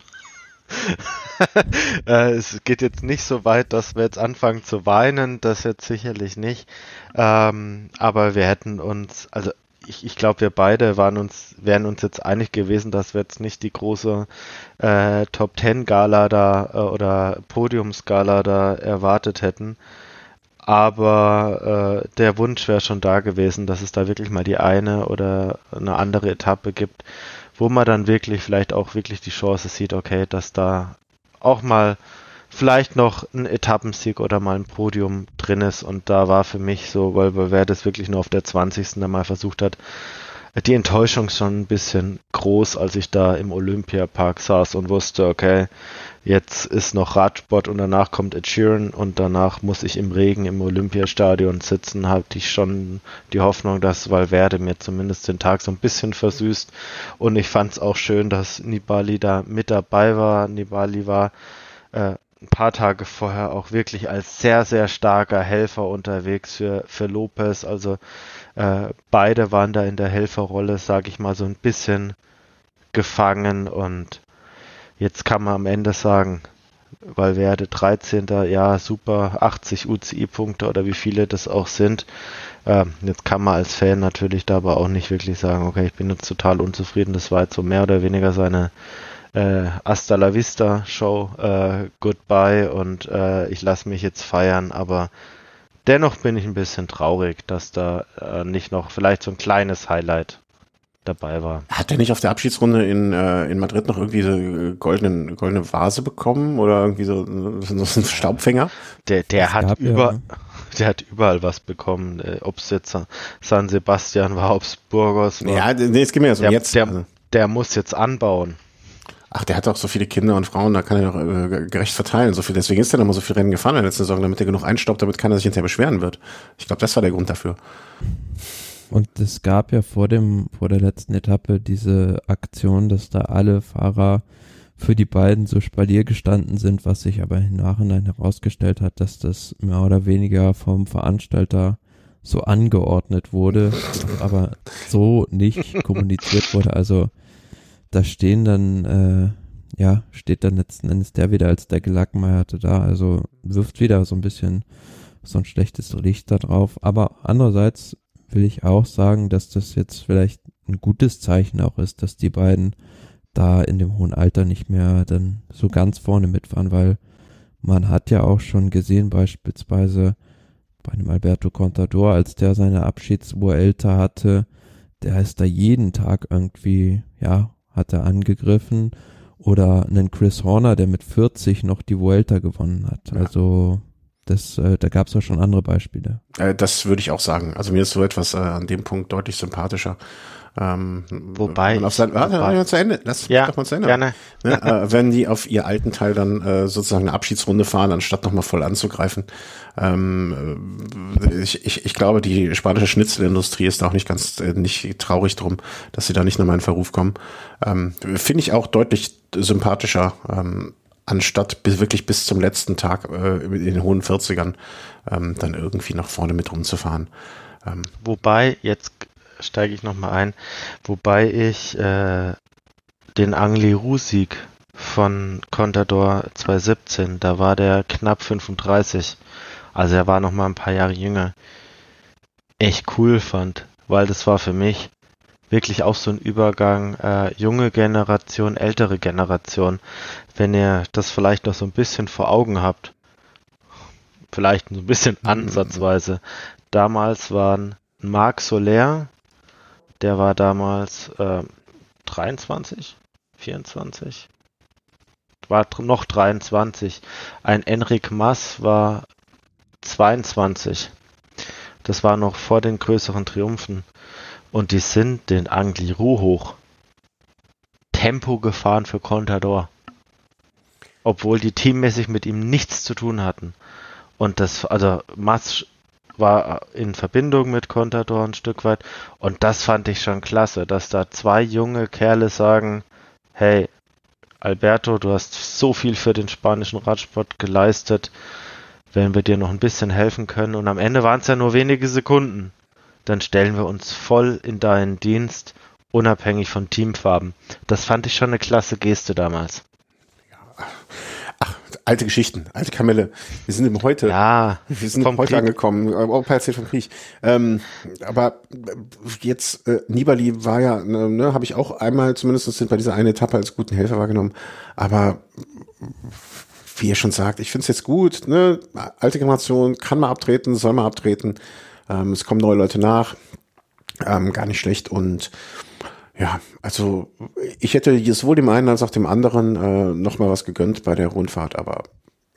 äh, es geht jetzt nicht so weit, dass wir jetzt anfangen zu weinen, das jetzt sicherlich nicht. Ähm, aber wir hätten uns, also ich, ich glaube, wir beide waren uns, wären uns jetzt einig gewesen, dass wir jetzt nicht die große äh, Top Ten Gala da äh, oder Podiumsgala da erwartet hätten. Aber äh, der Wunsch wäre schon da gewesen, dass es da wirklich mal die eine oder eine andere Etappe gibt, wo man dann wirklich vielleicht auch wirklich die Chance sieht, okay, dass da auch mal vielleicht noch ein Etappensieg oder mal ein Podium drin ist. Und da war für mich so, weil das wirklich nur auf der 20. mal versucht hat, die Enttäuschung schon ein bisschen groß, als ich da im Olympiapark saß und wusste, okay, jetzt ist noch Radsport und danach kommt Ed Sheeran und danach muss ich im Regen im Olympiastadion sitzen, hatte ich schon die Hoffnung, dass Valverde mir zumindest den Tag so ein bisschen versüßt und ich fand es auch schön, dass Nibali da mit dabei war. Nibali war äh, ein paar Tage vorher auch wirklich als sehr, sehr starker Helfer unterwegs für, für Lopez. Also äh, beide waren da in der Helferrolle, sage ich mal, so ein bisschen gefangen und jetzt kann man am Ende sagen, weil werde 13. Ja, super, 80 UCI-Punkte oder wie viele das auch sind. Äh, jetzt kann man als Fan natürlich da aber auch nicht wirklich sagen, okay, ich bin jetzt total unzufrieden. Das war jetzt so mehr oder weniger seine äh, Hasta la Vista Show, äh, Goodbye und äh, ich lasse mich jetzt feiern, aber dennoch bin ich ein bisschen traurig, dass da äh, nicht noch vielleicht so ein kleines Highlight dabei war. Hat er nicht auf der Abschiedsrunde in, äh, in Madrid noch irgendwie so äh, goldenen, goldene Vase bekommen oder irgendwie so, so, so einen Staubfänger? Der, der hat über, ja. der hat überall was bekommen, äh, ob es jetzt San Sebastian war, ob es Burgos war. Ja, nee, es geht mir ja so der, jetzt. Der, also. der muss jetzt anbauen ach, der hat auch so viele Kinder und Frauen, da kann er doch äh, gerecht verteilen. So viel, deswegen ist er dann mal so viel Rennen gefahren in der letzten Saison, damit er genug einstaubt, damit keiner sich hinterher beschweren wird. Ich glaube, das war der Grund dafür. Und es gab ja vor dem, vor der letzten Etappe diese Aktion, dass da alle Fahrer für die beiden so Spalier gestanden sind, was sich aber im Nachhinein herausgestellt hat, dass das mehr oder weniger vom Veranstalter so angeordnet wurde, aber so nicht kommuniziert wurde. Also da stehen dann, äh, ja, steht dann letzten Endes der wieder als der Gelackmeierte da, also wirft wieder so ein bisschen so ein schlechtes Licht da drauf. Aber andererseits will ich auch sagen, dass das jetzt vielleicht ein gutes Zeichen auch ist, dass die beiden da in dem hohen Alter nicht mehr dann so ganz vorne mitfahren, weil man hat ja auch schon gesehen, beispielsweise bei einem Alberto Contador, als der seine Abschiedsvuelta hatte, der ist da jeden Tag irgendwie, ja, hat er angegriffen oder einen Chris Horner, der mit 40 noch die Vuelta gewonnen hat. Ja. Also das, äh, da gab es auch schon andere Beispiele. Äh, das würde ich auch sagen. Also mir ist so etwas äh, an dem Punkt deutlich sympathischer. Ähm, wobei, auf sein, warte, wobei. zu Ende. Lass ja, doch mal zu Ende. Gerne. Ne, äh, wenn die auf ihr alten Teil dann äh, sozusagen eine Abschiedsrunde fahren, anstatt nochmal voll anzugreifen. Ähm, äh, ich, ich, ich glaube, die spanische Schnitzelindustrie ist auch nicht ganz äh, nicht traurig drum, dass sie da nicht nochmal in Verruf kommen. Ähm, Finde ich auch deutlich sympathischer. Ähm, anstatt bis, wirklich bis zum letzten Tag äh, in den hohen 40ern ähm, dann irgendwie nach vorne mit rumzufahren. Ähm, Wobei, jetzt steige ich nochmal ein, wobei ich äh, den Angliru-Sieg von Contador 2017. Da war der knapp 35. Also er war noch mal ein paar Jahre jünger. Echt cool fand, weil das war für mich wirklich auch so ein Übergang äh, junge Generation, ältere Generation. Wenn ihr das vielleicht noch so ein bisschen vor Augen habt, vielleicht so ein bisschen mhm. ansatzweise. Damals waren Marc Soler, der war damals äh, 23, 24, war noch 23. Ein Enric Mas war 22. Das war noch vor den größeren Triumphen. Und die sind den Angliru hoch. Tempo gefahren für Contador. Obwohl die teammäßig mit ihm nichts zu tun hatten. Und das, also Mas war in Verbindung mit Contador ein Stück weit. Und das fand ich schon klasse, dass da zwei junge Kerle sagen, hey, Alberto, du hast so viel für den spanischen Radsport geleistet, wenn wir dir noch ein bisschen helfen können. Und am Ende waren es ja nur wenige Sekunden. Dann stellen wir uns voll in deinen Dienst, unabhängig von Teamfarben. Das fand ich schon eine klasse Geste damals alte Geschichten, alte Kamelle. Wir sind im Heute. Ja, wir sind Heute Krieg. angekommen. Opa erzählt vom Krieg. Ähm, aber jetzt, äh, Nibali war ja, ne, ne habe ich auch einmal zumindest bei dieser einen Etappe als guten Helfer wahrgenommen. Aber wie ihr schon sagt, ich finde es jetzt gut. Ne? Alte Generation kann mal abtreten, soll mal abtreten. Ähm, es kommen neue Leute nach. Ähm, gar nicht schlecht und ja, also ich hätte sowohl dem einen als auch dem anderen äh, noch mal was gegönnt bei der Rundfahrt, aber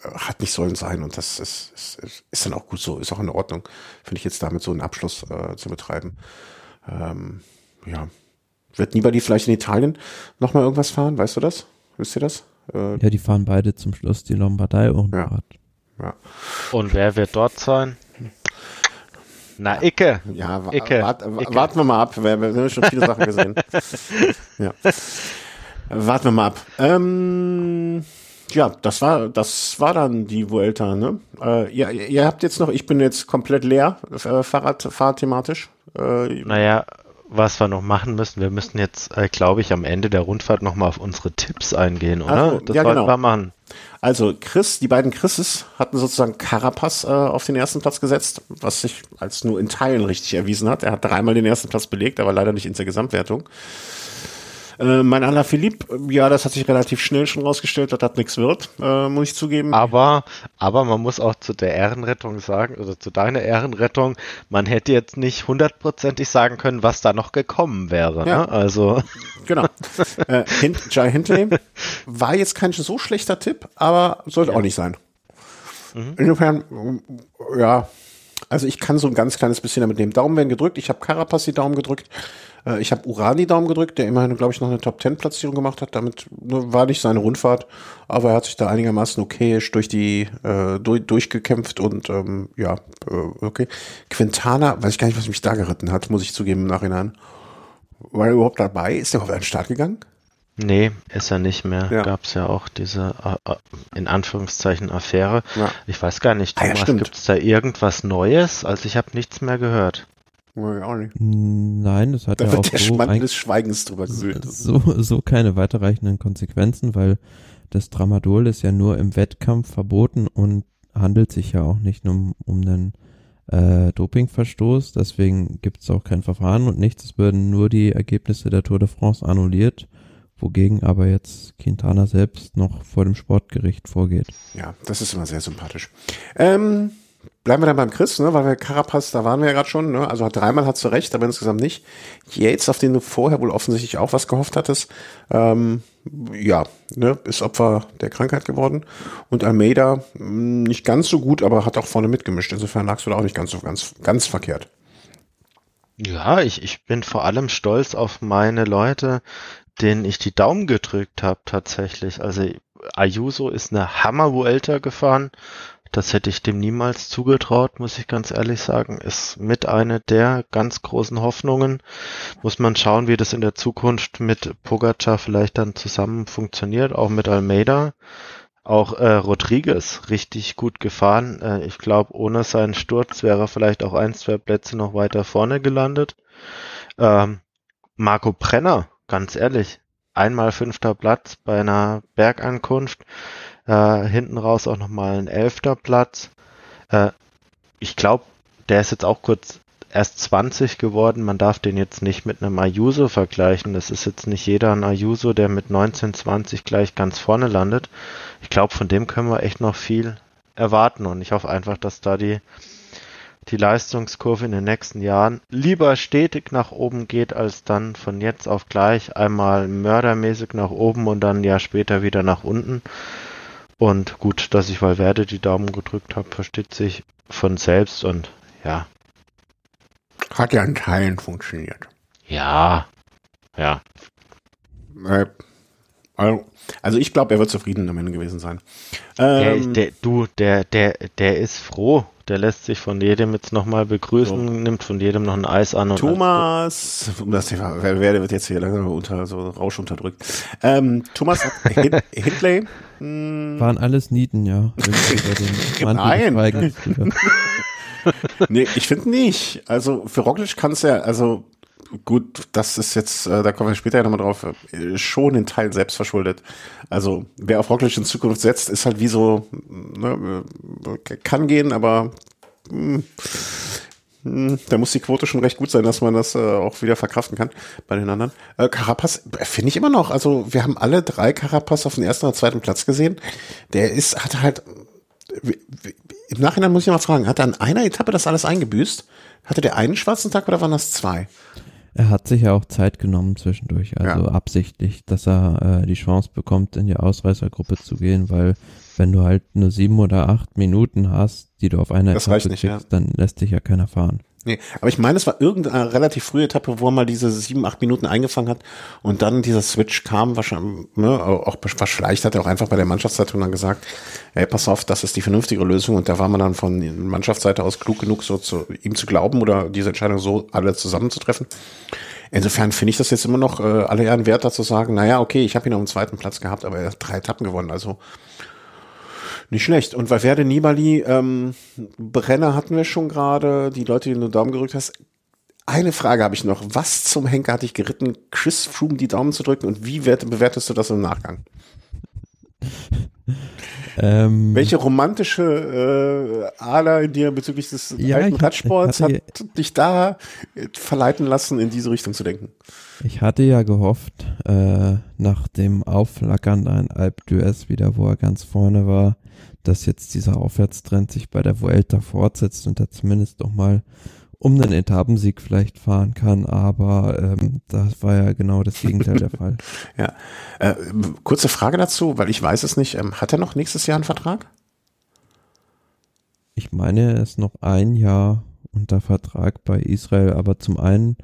äh, hat nicht sollen sein und das ist, ist, ist dann auch gut so, ist auch in Ordnung, finde ich jetzt damit so einen Abschluss äh, zu betreiben. Ähm, ja, wird Nibali vielleicht in Italien noch mal irgendwas fahren? Weißt du das? Wisst ihr das? Äh, ja, die fahren beide zum Schluss die Lombardei-Rundfahrt. Ja. ja. Und wer wird dort sein? Na, Icke. Ja, Icke. Wart, Icke. warten wir mal ab. Wir, wir haben schon viele Sachen gesehen. ja. Warten wir mal ab. Ähm, ja, das war, das war dann die Vuelta, ne? Äh, ja, ihr habt jetzt noch, ich bin jetzt komplett leer, äh, Fahrrad. Äh, naja, was wir noch machen müssen, wir müssen jetzt, äh, glaube ich, am Ende der Rundfahrt nochmal auf unsere Tipps eingehen, oder? Also, das ja, genau. wir machen. Also Chris, die beiden Chrises hatten sozusagen Carapaz äh, auf den ersten Platz gesetzt, was sich als nur in Teilen richtig erwiesen hat. Er hat dreimal den ersten Platz belegt, aber leider nicht in der Gesamtwertung. Äh, mein Anna Philipp, ja, das hat sich relativ schnell schon rausgestellt, dass das nichts wird, äh, muss ich zugeben. Aber, aber man muss auch zu der Ehrenrettung sagen, oder zu deiner Ehrenrettung, man hätte jetzt nicht hundertprozentig sagen können, was da noch gekommen wäre. Ja. Ne? Also. Genau. äh, Hint, Jai Hindley war jetzt kein so schlechter Tipp, aber sollte ja. auch nicht sein. Mhm. Insofern, ja, also ich kann so ein ganz kleines bisschen damit nehmen. Daumen werden gedrückt. Ich habe Carapaz die Daumen gedrückt. Äh, ich habe Urani Daumen gedrückt, der immerhin, glaube ich, noch eine Top 10 Platzierung gemacht hat. Damit ne, war nicht seine Rundfahrt, aber er hat sich da einigermaßen okayisch durch die äh, durch, durchgekämpft und ähm, ja, äh, okay. Quintana, weiß ich gar nicht, was mich da geritten hat, muss ich zugeben im Nachhinein. War er überhaupt dabei? Ist er auf einen Start gegangen? Nee, ist er nicht mehr. Ja. Gab es ja auch diese, äh, äh, in Anführungszeichen, Affäre. Ja. Ich weiß gar nicht, Thomas, ah, ja, gibt es da irgendwas Neues? Also ich habe nichts mehr gehört. Auch nicht. Nein, das hat da ja auch der so, Schmann des Schweigens drüber gesöhnt. So, so keine weiterreichenden Konsequenzen, weil das Tramadol ist ja nur im Wettkampf verboten und handelt sich ja auch nicht nur um, um einen äh, Dopingverstoß. Deswegen gibt es auch kein Verfahren und nichts. Es würden nur die Ergebnisse der Tour de France annulliert wogegen aber jetzt Quintana selbst noch vor dem Sportgericht vorgeht. Ja, das ist immer sehr sympathisch. Ähm, bleiben wir dann beim Chris, ne, weil wir Carapaz, da waren wir ja gerade schon, ne, also dreimal hat du recht, aber insgesamt nicht. Yates, auf den du vorher wohl offensichtlich auch was gehofft hattest, ähm, ja, ne, ist Opfer der Krankheit geworden. Und Almeida hm, nicht ganz so gut, aber hat auch vorne mitgemischt. Insofern lagst du da auch nicht ganz so ganz, ganz verkehrt. Ja, ich, ich bin vor allem stolz auf meine Leute, denen ich die Daumen gedrückt habe tatsächlich. Also Ayuso ist eine Hammer-Vuelta gefahren. Das hätte ich dem niemals zugetraut, muss ich ganz ehrlich sagen. Ist mit einer der ganz großen Hoffnungen. Muss man schauen, wie das in der Zukunft mit Pogacar vielleicht dann zusammen funktioniert, auch mit Almeida. Auch äh, Rodriguez richtig gut gefahren. Äh, ich glaube, ohne seinen Sturz wäre er vielleicht auch ein, zwei Plätze noch weiter vorne gelandet. Ähm, Marco Brenner ganz ehrlich, einmal fünfter Platz bei einer Bergankunft, äh, hinten raus auch nochmal ein elfter Platz. Äh, ich glaube, der ist jetzt auch kurz erst 20 geworden. Man darf den jetzt nicht mit einem Ayuso vergleichen. Das ist jetzt nicht jeder ein Ayuso, der mit 19, 20 gleich ganz vorne landet. Ich glaube, von dem können wir echt noch viel erwarten und ich hoffe einfach, dass da die die Leistungskurve in den nächsten Jahren lieber stetig nach oben geht, als dann von jetzt auf gleich einmal mördermäßig nach oben und dann ein Jahr später wieder nach unten. Und gut, dass ich Valverde die Daumen gedrückt habe, versteht sich von selbst und ja. Hat ja in Teilen funktioniert. Ja, ja. Äh, also, also ich glaube, er wird zufrieden am Ende gewesen sein. Ähm, der, der, du, der, der, der ist froh. Der lässt sich von jedem jetzt nochmal begrüßen, so. nimmt von jedem noch ein Eis an. Und Thomas, um das Thema, wer, wer wird jetzt hier langsam unter, so Rausch unterdrückt. Ähm, Thomas Hindley. Hm. Waren alles Nieten, ja. Nein. nee, ich finde nicht. Also für Roglic kann es ja, also gut, das ist jetzt, äh, da kommen wir später ja nochmal drauf, äh, schon in Teil selbst verschuldet. Also wer auf Roglic in Zukunft setzt, ist halt wie so, ne, äh, kann gehen, aber mh, hm, da muss die Quote schon recht gut sein, dass man das äh, auch wieder verkraften kann bei den anderen. Äh, Carapaz finde ich immer noch. Also wir haben alle drei Carapaz auf den ersten oder zweiten Platz gesehen. Der ist, hat halt im Nachhinein muss ich mal fragen, hat er an einer Etappe das alles eingebüßt? Hatte der einen schwarzen Tag oder waren das zwei? Er hat sich ja auch Zeit genommen zwischendurch, also ja. absichtlich, dass er äh, die Chance bekommt, in die Ausreißergruppe zu gehen, weil wenn du halt nur sieben oder acht Minuten hast, die du auf einer das Etappe nicht, kriegst, ja. dann lässt dich ja keiner fahren. Nee, aber ich meine, es war irgendeine relativ frühe Etappe, wo er mal diese sieben, acht Minuten eingefangen hat und dann dieser Switch kam, wahrscheinlich, ne, auch vielleicht hat er auch einfach bei der Mannschaftszeitung dann gesagt, ey, pass auf, das ist die vernünftige Lösung und da war man dann von Mannschaftsseite aus klug genug, so zu ihm zu glauben oder diese Entscheidung so alle zusammenzutreffen. Insofern finde ich das jetzt immer noch äh, alle Ehren wert, dazu sagen, naja, okay, ich habe ihn auf dem zweiten Platz gehabt, aber er hat drei Etappen gewonnen, also nicht schlecht. Und Valverde Nibali, ähm, Brenner hatten wir schon gerade, die Leute, die du den Daumen gerückt hast. Eine Frage habe ich noch. Was zum Henker hat dich geritten, Chris Froome die Daumen zu drücken und wie bewertest du das im Nachgang? Ähm, Welche romantische äh, Ader in dir bezüglich des ja, alten Radsports hat dich da äh, verleiten lassen, in diese Richtung zu denken? Ich hatte ja gehofft, äh, nach dem Aufflackern ein Alp d'Huez wieder, wo er ganz vorne war, dass jetzt dieser Aufwärtstrend sich bei der Vuelta fortsetzt und er zumindest noch mal um einen Etappensieg vielleicht fahren kann, aber ähm, das war ja genau das Gegenteil der Fall. Ja, äh, kurze Frage dazu, weil ich weiß es nicht. Ähm, hat er noch nächstes Jahr einen Vertrag? Ich meine, er ist noch ein Jahr unter Vertrag bei Israel, aber zum einen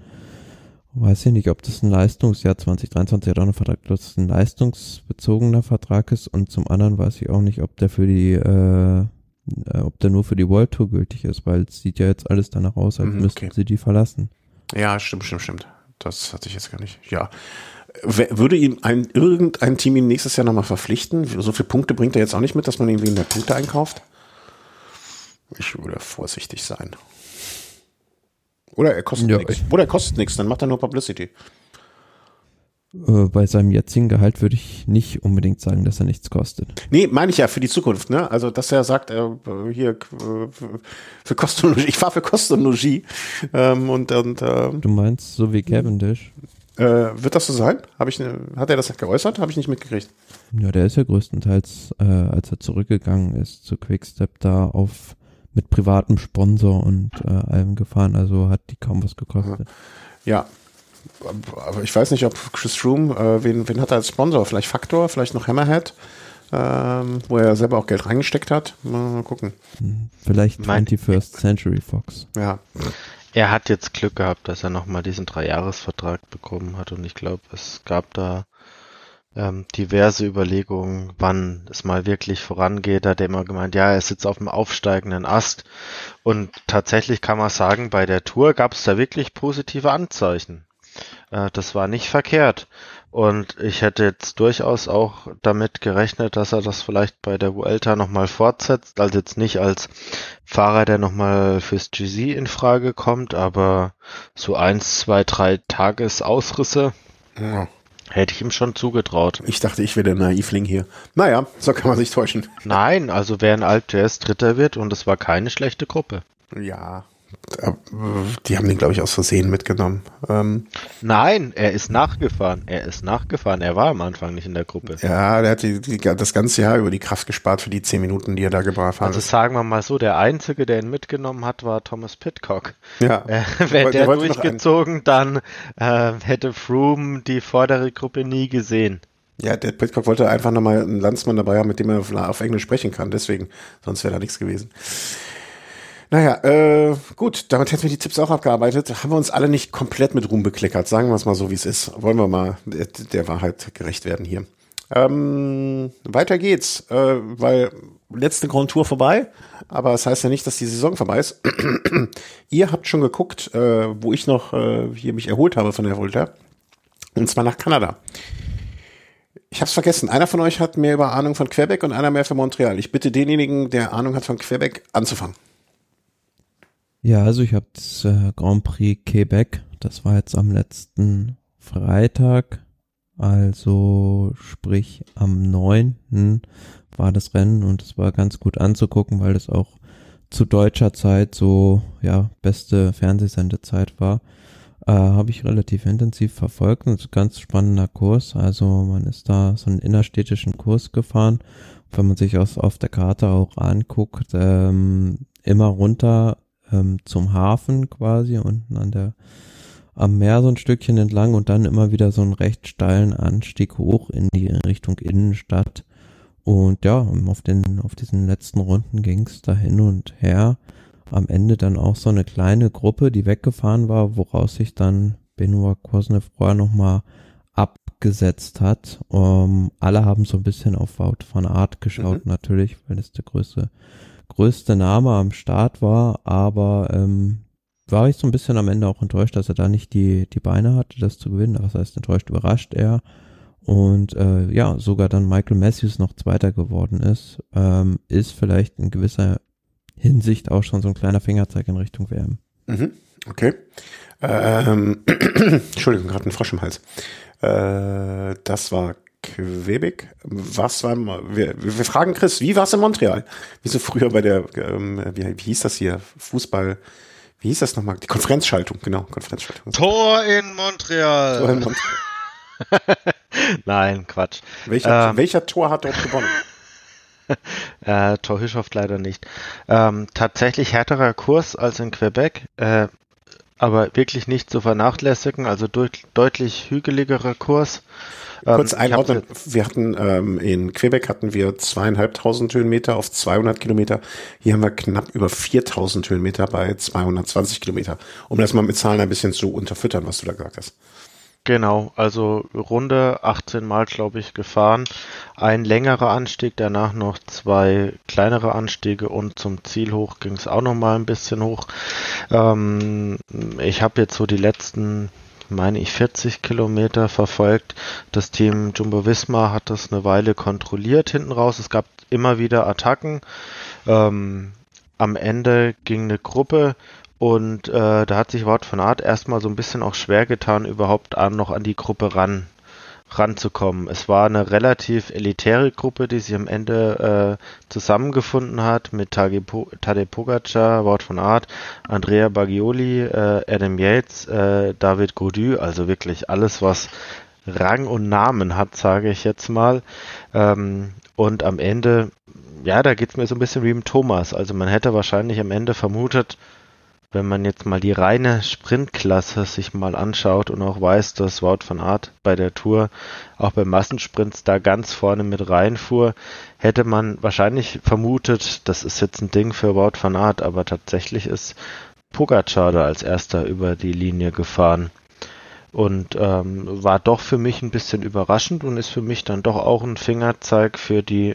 weiß ich nicht, ob das ein Leistungsjahr 2023 hat auch einen Vertrag, dass es ein leistungsbezogener Vertrag ist und zum anderen weiß ich auch nicht, ob der für die, äh, äh, ob der nur für die World Tour gültig ist, weil es sieht ja jetzt alles danach aus, als mhm, müssten sie die verlassen. Ja, stimmt, stimmt, stimmt. Das hatte ich jetzt gar nicht. Ja. Würde ihm ein, irgendein Team ihn nächstes Jahr nochmal verpflichten? So viele Punkte bringt er jetzt auch nicht mit, dass man ihn wegen der Punkte einkauft? Ich würde vorsichtig sein. Oder er kostet ja, nichts. Oder er kostet nichts, dann macht er nur Publicity. Äh, bei seinem jetzigen Gehalt würde ich nicht unbedingt sagen, dass er nichts kostet. Nee, meine ich ja für die Zukunft, ne? Also, dass er sagt, äh, hier äh, für Kost und Logis, ich fahre für Kost und Logis. Ähm, und, und, äh, du meinst so wie Cavendish? Äh, wird das so sein? Hab ich, ne, hat er das geäußert? Habe ich nicht mitgekriegt. Ja, der ist ja größtenteils, äh, als er zurückgegangen ist zu Quickstep, da auf mit privatem Sponsor und äh, allem gefahren, also hat die kaum was gekostet. Ja, aber ich weiß nicht, ob Chris Froome, äh, wen, wen hat er als Sponsor? Vielleicht Factor, vielleicht noch Hammerhead, ähm, wo er selber auch Geld reingesteckt hat. Mal, gucken. Hm, vielleicht 21st Century Fox. Ja. Er hat jetzt Glück gehabt, dass er nochmal diesen Dreijahresvertrag bekommen hat und ich glaube, es gab da ähm, diverse Überlegungen, wann es mal wirklich vorangeht. Da hat er immer gemeint, ja, er sitzt auf dem aufsteigenden Ast. Und tatsächlich kann man sagen, bei der Tour gab es da wirklich positive Anzeichen. Äh, das war nicht verkehrt. Und ich hätte jetzt durchaus auch damit gerechnet, dass er das vielleicht bei der Vuelta nochmal fortsetzt. Also jetzt nicht als Fahrer, der nochmal fürs GZ in Frage kommt, aber so eins, zwei, drei Tagesausrisse. Ja Hätte ich ihm schon zugetraut. Ich dachte, ich wäre der Naivling hier. Naja, so kann man sich täuschen. Nein, also wer in Alp TS Dritter wird und es war keine schlechte Gruppe. Ja, die haben den, glaube ich, aus Versehen mitgenommen. Ähm, Nein, er ist nachgefahren. Er ist nachgefahren. Er war am Anfang nicht in der Gruppe. Ja, der hat die, die, das ganze Jahr über die Kraft gespart für die zehn Minuten, die er da gebracht hat. Also sagen wir mal so, der Einzige, der ihn mitgenommen hat, war Thomas Pitcock. Ja. Äh, Wäre der, der durchgezogen, dann äh, hätte Froome die vordere Gruppe nie gesehen. Ja, der Pitcock wollte einfach nochmal einen Landsmann dabei haben, mit dem er auf Englisch sprechen kann. Deswegen, sonst wäre da nichts gewesen. Naja, äh, gut, damit hätten wir die Tipps auch abgearbeitet. Haben wir uns alle nicht komplett mit Ruhm bekleckert, sagen wir es mal so, wie es ist. Wollen wir mal der, der Wahrheit gerecht werden hier. Ähm, weiter geht's, äh, weil letzte Grand Tour vorbei, aber das heißt ja nicht, dass die Saison vorbei ist. Ihr habt schon geguckt, äh, wo ich noch äh, hier mich erholt habe von der Volta. Und zwar nach Kanada. Ich hab's vergessen. Einer von euch hat mehr über Ahnung von Quebec und einer mehr für Montreal. Ich bitte denjenigen, der Ahnung hat von Quebec, anzufangen. Ja, also ich habe das äh, Grand Prix Quebec, das war jetzt am letzten Freitag, also sprich am 9. war das Rennen und es war ganz gut anzugucken, weil das auch zu deutscher Zeit so, ja, beste Fernsehsendezeit war. Äh, habe ich relativ intensiv verfolgt und es ganz spannender Kurs. Also man ist da so einen innerstädtischen Kurs gefahren. Wenn man sich aus, auf der Karte auch anguckt, ähm, immer runter ähm, zum Hafen quasi unten an der am Meer so ein Stückchen entlang und dann immer wieder so einen recht steilen Anstieg hoch in die Richtung Innenstadt. Und ja, auf den, auf diesen letzten Runden ging es da hin und her. Am Ende dann auch so eine kleine Gruppe, die weggefahren war, woraus sich dann Benoit Kosnev vorher nochmal abgesetzt hat. Um, alle haben so ein bisschen auf Wout van Art geschaut, mhm. natürlich, weil das der größte größte Name am Start war, aber ähm, war ich so ein bisschen am Ende auch enttäuscht, dass er da nicht die, die Beine hatte, das zu gewinnen. Das heißt, enttäuscht überrascht er. Und äh, ja, sogar dann Michael Matthews noch Zweiter geworden ist, ähm, ist vielleicht in gewisser Hinsicht auch schon so ein kleiner Fingerzeig in Richtung WM. Mhm, okay. Ähm, Entschuldigung, gerade ein Frosch im Hals. Äh, das war Quebec. Was war, wir, wir fragen Chris, wie war es in Montreal? Wie so früher bei der, ähm, wie, wie hieß das hier? Fußball, wie hieß das nochmal? Die Konferenzschaltung, genau, Konferenzschaltung. Tor in Montreal. Tor in Montreal. Nein, Quatsch. Welcher, ähm, welcher Tor hat dort gewonnen? äh, Torhüschow leider nicht. Ähm, tatsächlich härterer Kurs als in Quebec, äh, aber wirklich nicht zu vernachlässigen, also deut deutlich hügeligerer Kurs. Kurz ähm, einordnen, wir hatten ähm, in Quebec hatten wir zweieinhalbtausend Höhenmeter auf 200 Kilometer. Hier haben wir knapp über 4000 Höhenmeter bei 220 Kilometer. Um das mal mit Zahlen ein bisschen zu unterfüttern, was du da gesagt hast. Genau, also Runde 18 Mal, glaube ich, gefahren. Ein längerer Anstieg, danach noch zwei kleinere Anstiege und zum Ziel hoch ging es auch noch mal ein bisschen hoch. Ähm, ich habe jetzt so die letzten meine ich, 40 Kilometer verfolgt. Das Team Jumbo Visma hat das eine Weile kontrolliert hinten raus. Es gab immer wieder Attacken. Ähm, am Ende ging eine Gruppe und äh, da hat sich Wort von Art erstmal so ein bisschen auch schwer getan, überhaupt an, noch an die Gruppe ran ranzukommen. Es war eine relativ elitäre Gruppe, die sich am Ende äh, zusammengefunden hat mit Tadej Pogacar, Wort von Art, Andrea Bagioli, äh, Adam Yates, äh, David Gaudu, also wirklich alles, was Rang und Namen hat, sage ich jetzt mal. Ähm, und am Ende, ja, da geht es mir so ein bisschen wie im Thomas. Also man hätte wahrscheinlich am Ende vermutet, wenn man jetzt mal die reine Sprintklasse sich mal anschaut und auch weiß, dass Wout van Art bei der Tour auch bei Massensprints da ganz vorne mit reinfuhr, hätte man wahrscheinlich vermutet, das ist jetzt ein Ding für Wout van Art, aber tatsächlich ist Pogacar da als erster über die Linie gefahren. Und ähm, war doch für mich ein bisschen überraschend und ist für mich dann doch auch ein Fingerzeig für die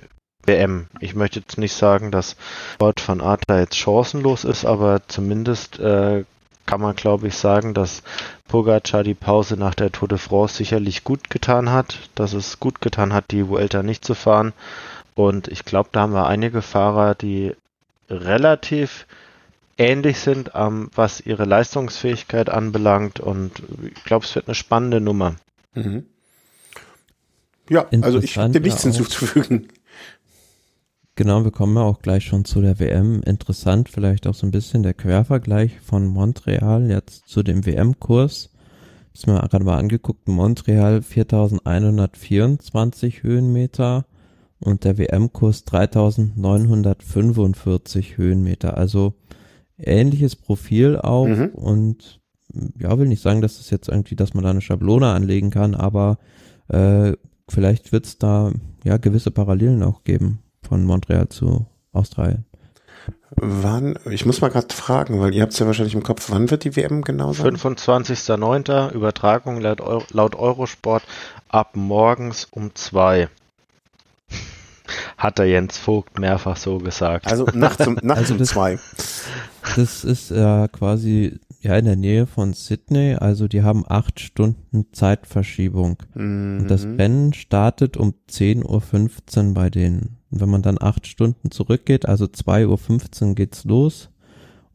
WM. Ich möchte jetzt nicht sagen, dass Wort von Art da jetzt chancenlos ist, aber zumindest äh, kann man, glaube ich, sagen, dass Pogacar die Pause nach der Tour de France sicherlich gut getan hat, dass es gut getan hat, die Vuelta nicht zu fahren. Und ich glaube, da haben wir einige Fahrer, die relativ ähnlich sind, ähm, was ihre Leistungsfähigkeit anbelangt. Und ich glaube, es wird eine spannende Nummer. Mhm. Ja, also ich habe dem nichts hinzuzufügen. Genau, wir kommen ja auch gleich schon zu der WM. Interessant vielleicht auch so ein bisschen der Quervergleich von Montreal jetzt zu dem WM-Kurs. Ist mir gerade mal angeguckt, Montreal 4124 Höhenmeter und der WM-Kurs 3945 Höhenmeter. Also ähnliches Profil auch mhm. und ja, will nicht sagen, dass es jetzt irgendwie, dass man da eine Schablone anlegen kann, aber äh, vielleicht wird es da ja gewisse Parallelen auch geben von Montreal zu Australien. Wann, ich muss mal gerade fragen, weil ihr habt es ja wahrscheinlich im Kopf, wann wird die WM genau sein? 25.09. Übertragung laut, Euro, laut Eurosport ab morgens um zwei. Hat der Jens Vogt mehrfach so gesagt. Also nachts um, nachts also um zwei. Das ist ja quasi ja in der Nähe von Sydney, also die haben acht Stunden Zeitverschiebung. Mhm. Und das mhm. Rennen startet um 10.15 Uhr bei denen. Und wenn man dann acht Stunden zurückgeht, also 2.15 Uhr geht's los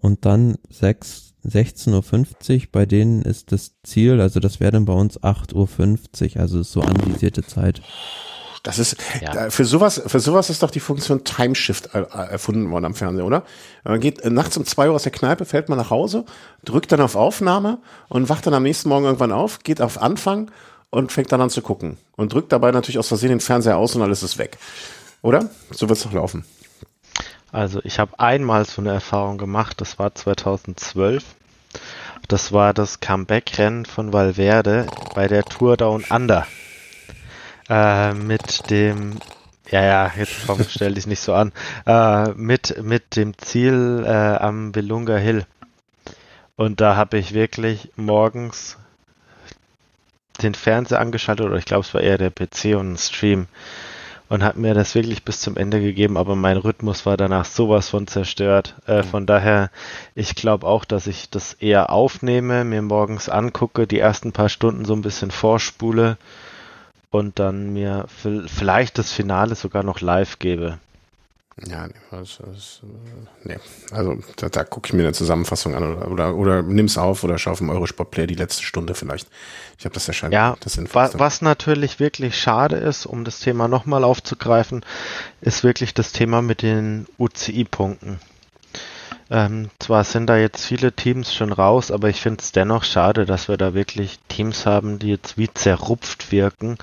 und dann 6, 16.50 Uhr, bei denen ist das Ziel, also das wäre dann bei uns 8.50 Uhr, also so anvisierte Zeit. Das ist ja. für sowas für sowas ist doch die Funktion Timeshift erfunden worden am Fernsehen, oder? Man geht äh, nachts um zwei Uhr aus der Kneipe, fällt man nach Hause, drückt dann auf Aufnahme und wacht dann am nächsten Morgen irgendwann auf, geht auf Anfang und fängt dann an zu gucken und drückt dabei natürlich aus Versehen den Fernseher aus und alles ist weg. Oder? So wird es doch laufen. Also ich habe einmal so eine Erfahrung gemacht, das war 2012. Das war das Comeback-Rennen von Valverde bei der Tour Down Under äh, mit dem, ja, ja, jetzt komm, stell dich nicht so an, äh, mit, mit dem Ziel äh, am Belunga Hill. Und da habe ich wirklich morgens den Fernseher angeschaltet, oder ich glaube, es war eher der PC und ein Stream und hat mir das wirklich bis zum Ende gegeben, aber mein Rhythmus war danach sowas von zerstört. Äh, mhm. Von daher, ich glaube auch, dass ich das eher aufnehme, mir morgens angucke, die ersten paar Stunden so ein bisschen vorspule und dann mir vielleicht das Finale sogar noch live gebe. Ja, das, das, nee. also da, da gucke ich mir eine Zusammenfassung an oder, oder, oder nimm's auf oder schau auf dem Eurosport-Player die letzte Stunde vielleicht. Ich habe das erscheint. Ja, das was, was natürlich wirklich schade ist, um das Thema nochmal aufzugreifen, ist wirklich das Thema mit den UCI-Punkten. Ähm, zwar sind da jetzt viele Teams schon raus, aber ich finde es dennoch schade, dass wir da wirklich Teams haben, die jetzt wie zerrupft wirken,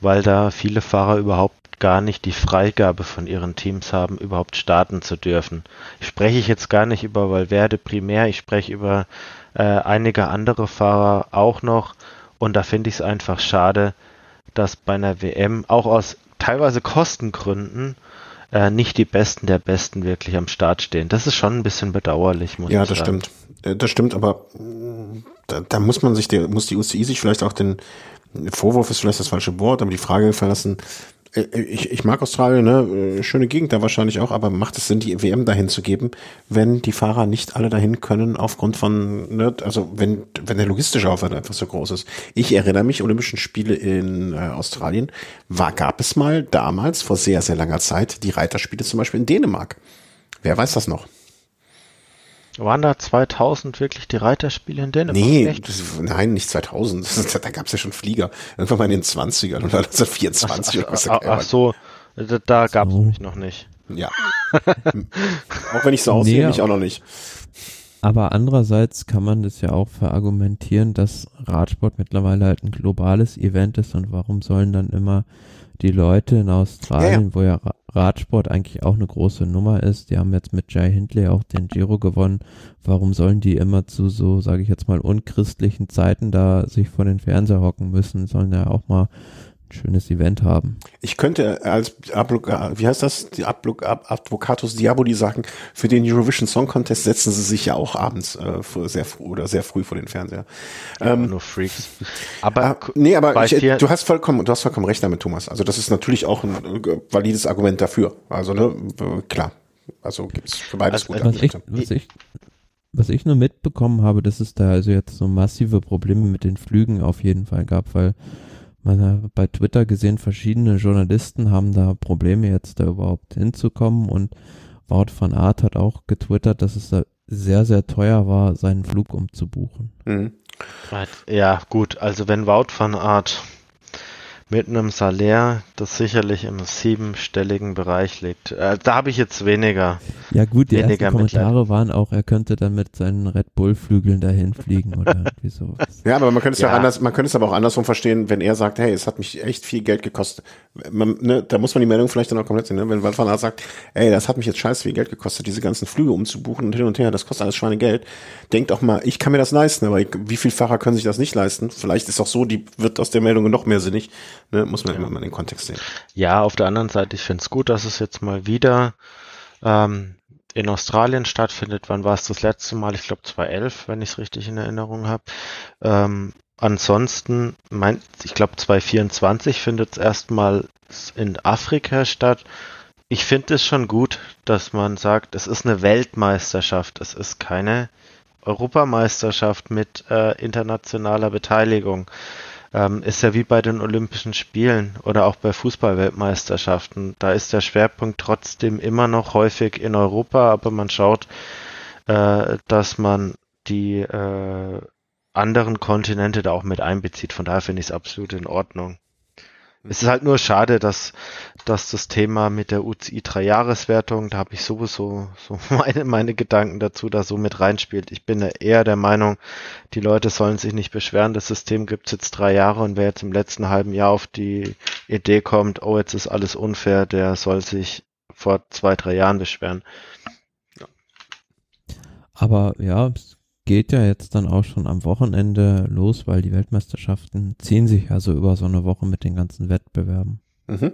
weil da viele Fahrer überhaupt gar nicht die Freigabe von ihren Teams haben, überhaupt starten zu dürfen. Ich spreche ich jetzt gar nicht über Valverde primär, ich spreche über äh, einige andere Fahrer auch noch und da finde ich es einfach schade, dass bei einer WM auch aus teilweise Kostengründen äh, nicht die Besten der Besten wirklich am Start stehen. Das ist schon ein bisschen bedauerlich, muss ja, ich sagen. Ja, das stimmt. Äh, das stimmt, aber mm, da, da muss man sich, der, muss die UCI sich vielleicht auch den Vorwurf ist vielleicht das falsche Wort, aber die Frage verlassen, ich, ich mag Australien, ne? Äh, schöne Gegend da wahrscheinlich auch, aber macht es Sinn, die WM dahin zu geben, wenn die Fahrer nicht alle dahin können aufgrund von, ne? also wenn, wenn der logistische Aufwand einfach so groß ist. Ich erinnere mich, Olympischen Spiele in äh, Australien, war, gab es mal damals, vor sehr, sehr langer Zeit, die Reiterspiele zum Beispiel in Dänemark. Wer weiß das noch? Waren da 2000 wirklich die Reiterspiele in Dänemark? Nee, das, nein, nicht 2000. Das, da gab es ja schon Flieger. Irgendwann mal in den 20ern oder 1924 ach, oder was. Ach, ach so, da, da gab es mich noch nicht. Ja. auch wenn ich so aussehe, nee, mich auch noch nicht. Aber andererseits kann man das ja auch verargumentieren, dass Radsport mittlerweile halt ein globales Event ist und warum sollen dann immer die Leute in Australien, ja, wo ja Radsport eigentlich auch eine große Nummer ist, die haben jetzt mit Jay Hindley auch den Giro gewonnen. Warum sollen die immer zu so, sage ich jetzt mal, unchristlichen Zeiten da sich vor den Fernseher hocken müssen? Sollen ja auch mal schönes Event haben. Ich könnte als wie heißt das, die Advocatus Diaboli sagen, für den Eurovision Song Contest setzen sie sich ja auch abends äh, sehr früh oder sehr früh vor den Fernseher. Ähm, nur Freaks. Aber äh, nee, aber ich, du hast vollkommen, du hast vollkommen recht damit, Thomas. Also das ist natürlich auch ein äh, valides Argument dafür. Also ne, klar. Also gibt's für beides also, gute was ich, was ich was ich nur mitbekommen habe, dass es da also jetzt so massive Probleme mit den Flügen auf jeden Fall gab, weil man hat bei Twitter gesehen, verschiedene Journalisten haben da Probleme jetzt da überhaupt hinzukommen und Wout van Art hat auch getwittert, dass es da sehr, sehr teuer war, seinen Flug umzubuchen. Mhm. Ja, gut, also wenn Wout van Art mit einem Salär, das sicherlich im siebenstelligen Bereich liegt. Äh, da habe ich jetzt weniger. Ja gut, die weniger ersten Kommentare waren auch, er könnte dann mit seinen Red Bull Flügeln dahin fliegen oder irgendwie sowas. Ja, aber man könnte es ja. ja anders, man könnte es aber auch andersrum verstehen, wenn er sagt, hey, es hat mich echt viel Geld gekostet. Man, ne, da muss man die Meldung vielleicht dann auch komplett sehen, ne? wenn Van sagt, ey, das hat mich jetzt scheiße viel Geld gekostet, diese ganzen Flüge umzubuchen und hin und her, das kostet alles Schweinegeld. Denkt auch mal, ich kann mir das leisten, aber ich, wie viel Fahrer können sich das nicht leisten? Vielleicht ist auch so, die wird aus der Meldung noch mehr sinnig. Ne, muss man ja. immer mal den Kontext sehen. Ja, auf der anderen Seite, ich finde es gut, dass es jetzt mal wieder ähm, in Australien stattfindet. Wann war es das letzte Mal? Ich glaube 2011, wenn ich es richtig in Erinnerung habe. Ähm, ansonsten, mein, ich glaube 2024 findet es erstmal in Afrika statt. Ich finde es schon gut, dass man sagt, es ist eine Weltmeisterschaft, es ist keine Europameisterschaft mit äh, internationaler Beteiligung. Ähm, ist ja wie bei den Olympischen Spielen oder auch bei Fußballweltmeisterschaften. Da ist der Schwerpunkt trotzdem immer noch häufig in Europa, aber man schaut, äh, dass man die äh, anderen Kontinente da auch mit einbezieht. Von daher finde ich es absolut in Ordnung. Es ist halt nur schade, dass, dass das Thema mit der UCI 3-Jahreswertung, da habe ich sowieso so meine, meine Gedanken dazu, da so mit reinspielt. Ich bin eher der Meinung, die Leute sollen sich nicht beschweren, das System gibt's jetzt drei Jahre und wer jetzt im letzten halben Jahr auf die Idee kommt, oh, jetzt ist alles unfair, der soll sich vor zwei, drei Jahren beschweren. Aber ja, geht ja jetzt dann auch schon am Wochenende los, weil die Weltmeisterschaften ziehen sich ja so über so eine Woche mit den ganzen Wettbewerben. Mhm.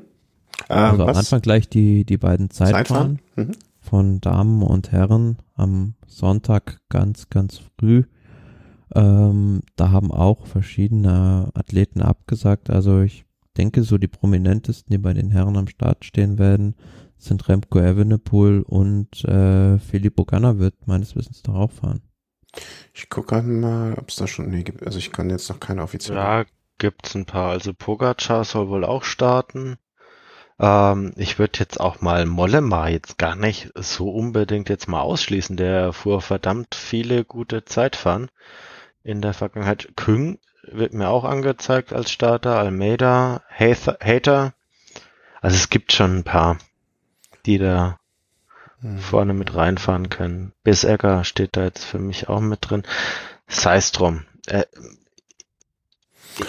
also am Anfang gleich die, die beiden Zeitfahren? Mhm. von Damen und Herren am Sonntag ganz, ganz früh. Ähm, da haben auch verschiedene Athleten abgesagt. Also ich denke, so die prominentesten, die bei den Herren am Start stehen werden, sind Remco Evenepoel und äh, Filippo Ganna wird meines Wissens doch auch fahren. Ich gucke mal, ob es da schon, nee, gibt, also ich kann jetzt noch keine offizielle. Ja, gibt's ein paar. Also Pogacar soll wohl auch starten. Ähm, ich würde jetzt auch mal Mollema jetzt gar nicht so unbedingt jetzt mal ausschließen. Der fuhr verdammt viele gute Zeitfahren in der Vergangenheit. Küng wird mir auch angezeigt als Starter. Almeida, Hater. Also es gibt schon ein paar, die da hm. vorne mit reinfahren können. Bissegger steht da jetzt für mich auch mit drin. Sei es drum. Äh,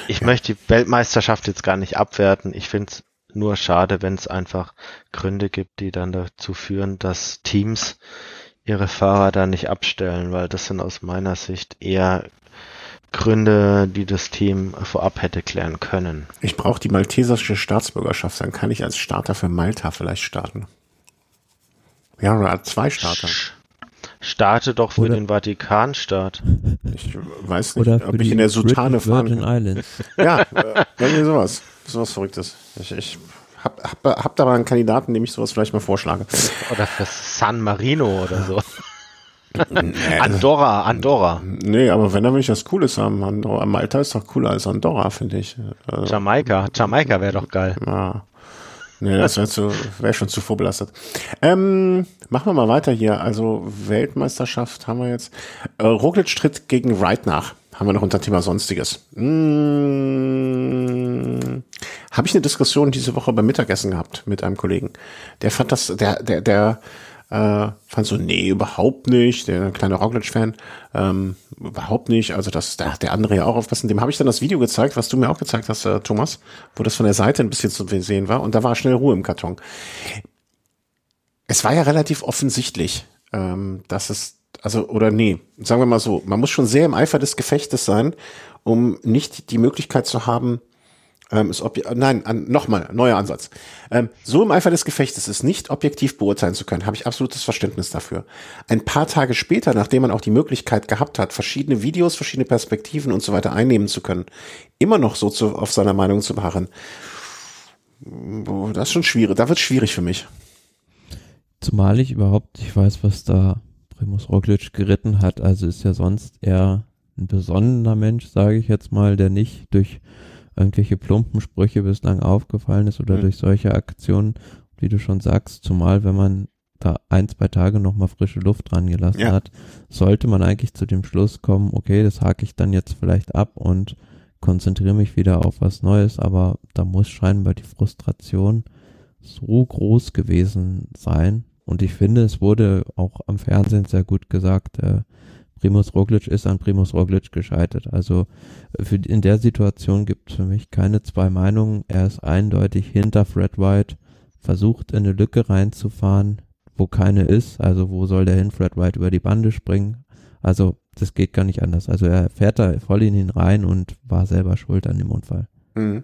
ich ja. möchte die Weltmeisterschaft jetzt gar nicht abwerten. Ich finde es nur schade, wenn es einfach Gründe gibt, die dann dazu führen, dass Teams ihre Fahrer da nicht abstellen, weil das sind aus meiner Sicht eher Gründe, die das Team vorab hätte klären können. Ich brauche die maltesische Staatsbürgerschaft, dann kann ich als Starter für Malta vielleicht starten. Ja, oder zwei Starter. Starte doch für oder den Vatikanstaat. Ich weiß nicht, oder ob ich in der kann. Islands. Ja, äh, irgendwie sowas. Sowas Verrücktes. Ich, ich hab, hab, hab da mal einen Kandidaten, dem ich sowas vielleicht mal vorschlage. Oder für San Marino oder so. Nee, Andorra, Andorra. Nee, aber wenn, dann will ich was Cooles haben. Andorra, Malta ist doch cooler als Andorra, finde ich. Also, Jamaika, Jamaika wäre doch geil. Ja. Nee, das wäre wär schon zu vorbelastet. Ähm, machen wir mal weiter hier. Also Weltmeisterschaft haben wir jetzt. Äh, Roglic tritt gegen Wright nach. Haben wir noch unter Thema Sonstiges. Hm, Habe ich eine Diskussion diese Woche beim Mittagessen gehabt mit einem Kollegen. Der fand das, der, der, der äh, fand so, nee, überhaupt nicht. Der kleine Roglic-Fan, ähm, überhaupt nicht. Also das, der, der andere ja auch aufpassen. Dem habe ich dann das Video gezeigt, was du mir auch gezeigt hast, äh, Thomas, wo das von der Seite ein bisschen zu sehen war. Und da war schnell Ruhe im Karton. Es war ja relativ offensichtlich, ähm, dass es, also, oder nee, sagen wir mal so, man muss schon sehr im Eifer des Gefechtes sein, um nicht die Möglichkeit zu haben, ähm, ist nein, an, nochmal, neuer Ansatz. Ähm, so im Eifer des Gefechtes ist nicht objektiv beurteilen zu können, habe ich absolutes Verständnis dafür. Ein paar Tage später, nachdem man auch die Möglichkeit gehabt hat, verschiedene Videos, verschiedene Perspektiven und so weiter einnehmen zu können, immer noch so zu, auf seiner Meinung zu beharren, das ist schon schwierig. Da wird schwierig für mich. Zumal ich überhaupt nicht weiß, was da Primus Roglic geritten hat. Also ist ja sonst eher ein besonnener Mensch, sage ich jetzt mal, der nicht durch irgendwelche plumpen Sprüche bislang aufgefallen ist oder mhm. durch solche Aktionen, wie du schon sagst, zumal wenn man da ein, zwei Tage nochmal frische Luft dran gelassen ja. hat, sollte man eigentlich zu dem Schluss kommen, okay, das hake ich dann jetzt vielleicht ab und konzentriere mich wieder auf was Neues, aber da muss scheinbar die Frustration so groß gewesen sein. Und ich finde, es wurde auch am Fernsehen sehr gut gesagt, äh, Primus Roglic ist an Primus Roglic gescheitert. Also äh, für, in der Situation gibt es für mich keine zwei Meinungen. Er ist eindeutig hinter Fred White, versucht in eine Lücke reinzufahren, wo keine ist. Also wo soll der hin? Fred White über die Bande springen. Also das geht gar nicht anders. Also er fährt da voll in ihn rein und war selber schuld an dem Unfall. Mhm.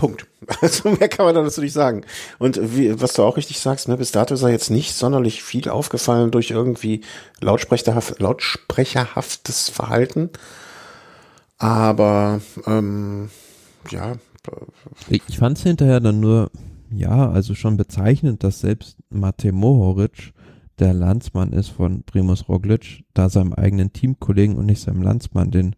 Punkt. Also mehr kann man dazu nicht sagen. Und wie, was du auch richtig sagst, ne, bis dato ist er jetzt nicht sonderlich viel aufgefallen durch irgendwie lautsprecherhaft, lautsprecherhaftes Verhalten. Aber ähm, ja. Ich, ich fand es hinterher dann nur, ja, also schon bezeichnend, dass selbst Mate Mohoric der Landsmann ist von Primus Roglic, da seinem eigenen Teamkollegen und nicht seinem Landsmann den